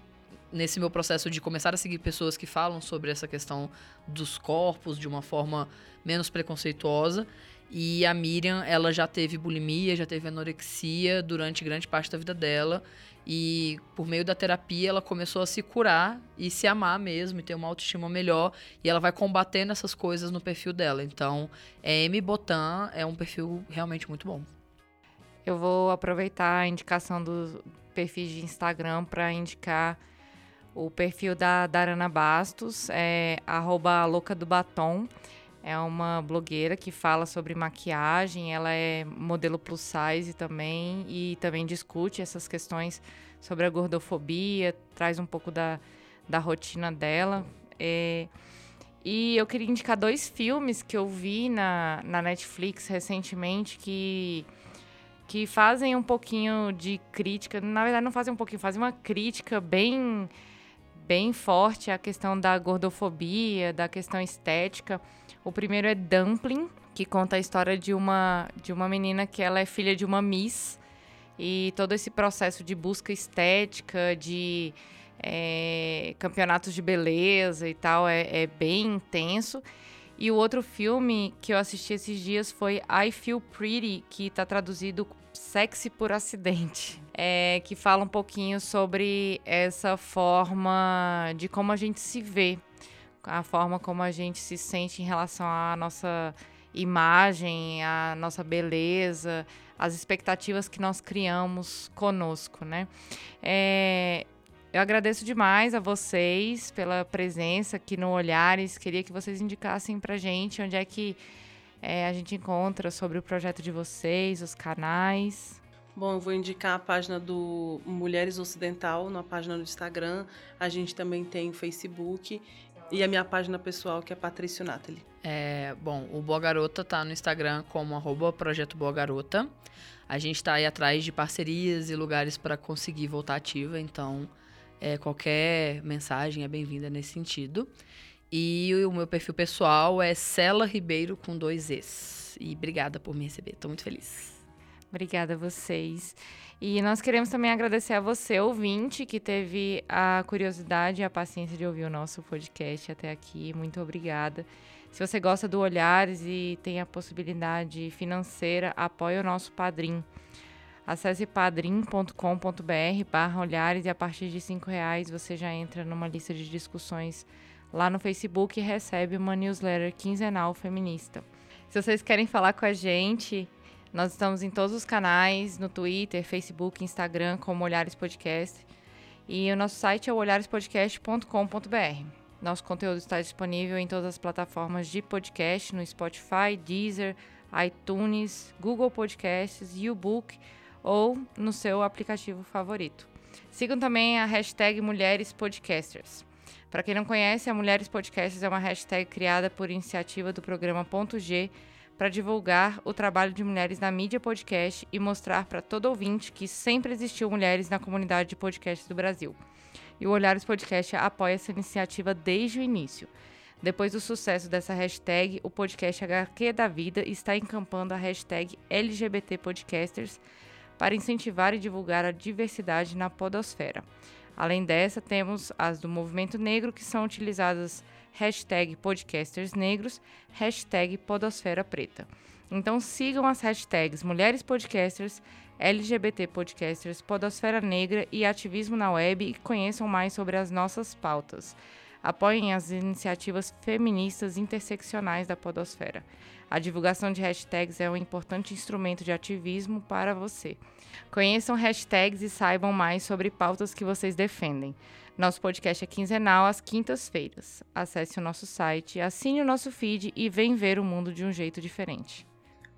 nesse meu processo de começar a seguir pessoas que falam sobre essa questão dos corpos de uma forma menos preconceituosa. E a Miriam, ela já teve bulimia, já teve anorexia durante grande parte da vida dela. E por meio da terapia, ela começou a se curar e se amar mesmo, e ter uma autoestima melhor. E ela vai combatendo essas coisas no perfil dela. Então, é M Botan é um perfil realmente muito bom. Eu vou aproveitar a indicação dos perfis de Instagram para indicar o perfil da Darana Bastos, é louca do batom. É uma blogueira que fala sobre maquiagem, ela é modelo plus size também e também discute essas questões sobre a gordofobia, traz um pouco da, da rotina dela. É, e eu queria indicar dois filmes que eu vi na, na Netflix recentemente que, que fazem um pouquinho de crítica. Na verdade, não fazem um pouquinho, fazem uma crítica bem, bem forte à questão da gordofobia, da questão estética. O primeiro é Dumpling, que conta a história de uma, de uma menina que ela é filha de uma Miss. E todo esse processo de busca estética, de é, campeonatos de beleza e tal, é, é bem intenso. E o outro filme que eu assisti esses dias foi I Feel Pretty, que está traduzido Sexy por Acidente. É, que fala um pouquinho sobre essa forma de como a gente se vê a forma como a gente se sente em relação à nossa imagem, à nossa beleza, as expectativas que nós criamos conosco, né? É, eu agradeço demais a vocês pela presença aqui no Olhares. Queria que vocês indicassem pra gente onde é que é, a gente encontra sobre o projeto de vocês, os canais. Bom, eu vou indicar a página do Mulheres Ocidental, na página do Instagram. A gente também tem o Facebook e a minha página pessoal, que é Patrício Nathalie. É, bom, o Boa Garota tá no Instagram como arroba Projeto Boa Garota. A gente está aí atrás de parcerias e lugares para conseguir voltar ativa, então é, qualquer mensagem é bem-vinda nesse sentido. E o meu perfil pessoal é Cela Ribeiro com dois Es. E obrigada por me receber, estou muito feliz. Obrigada a vocês. E nós queremos também agradecer a você, ouvinte, que teve a curiosidade e a paciência de ouvir o nosso podcast até aqui. Muito obrigada. Se você gosta do Olhares e tem a possibilidade financeira, apoie o nosso padrinho. Acesse padrim.com.br barra olhares e a partir de cinco reais você já entra numa lista de discussões lá no Facebook e recebe uma newsletter quinzenal feminista. Se vocês querem falar com a gente, nós estamos em todos os canais, no Twitter, Facebook, Instagram, como Olhares Podcast. E o nosso site é olharespodcast.com.br. Nosso conteúdo está disponível em todas as plataformas de podcast, no Spotify, Deezer, iTunes, Google Podcasts, YouBook ou no seu aplicativo favorito. Sigam também a hashtag Mulheres Podcasters. Para quem não conhece, a Mulheres Podcasters é uma hashtag criada por iniciativa do programa Ponto G, para divulgar o trabalho de mulheres na mídia podcast e mostrar para todo ouvinte que sempre existiu mulheres na comunidade de podcast do Brasil. E o Olhares Podcast apoia essa iniciativa desde o início. Depois do sucesso dessa hashtag, o podcast HQ da Vida está encampando a hashtag LGBT Podcasters para incentivar e divulgar a diversidade na podosfera. Além dessa, temos as do movimento negro, que são utilizadas hashtag podcasters negros, hashtag podosfera preta. Então sigam as hashtags Mulheres Podcasters, LGBT Podcasters, Podosfera Negra e Ativismo na Web e conheçam mais sobre as nossas pautas. Apoiem as iniciativas feministas interseccionais da Podosfera. A divulgação de hashtags é um importante instrumento de ativismo para você. Conheçam hashtags e saibam mais sobre pautas que vocês defendem. Nosso podcast é quinzenal às quintas-feiras. Acesse o nosso site, assine o nosso feed e vem ver o mundo de um jeito diferente.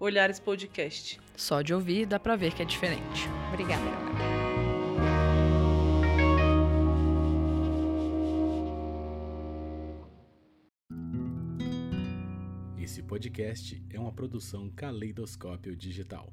Olhares Podcast. Só de ouvir dá pra ver que é diferente. Obrigada. Esse podcast é uma produção Caleidoscópio Digital.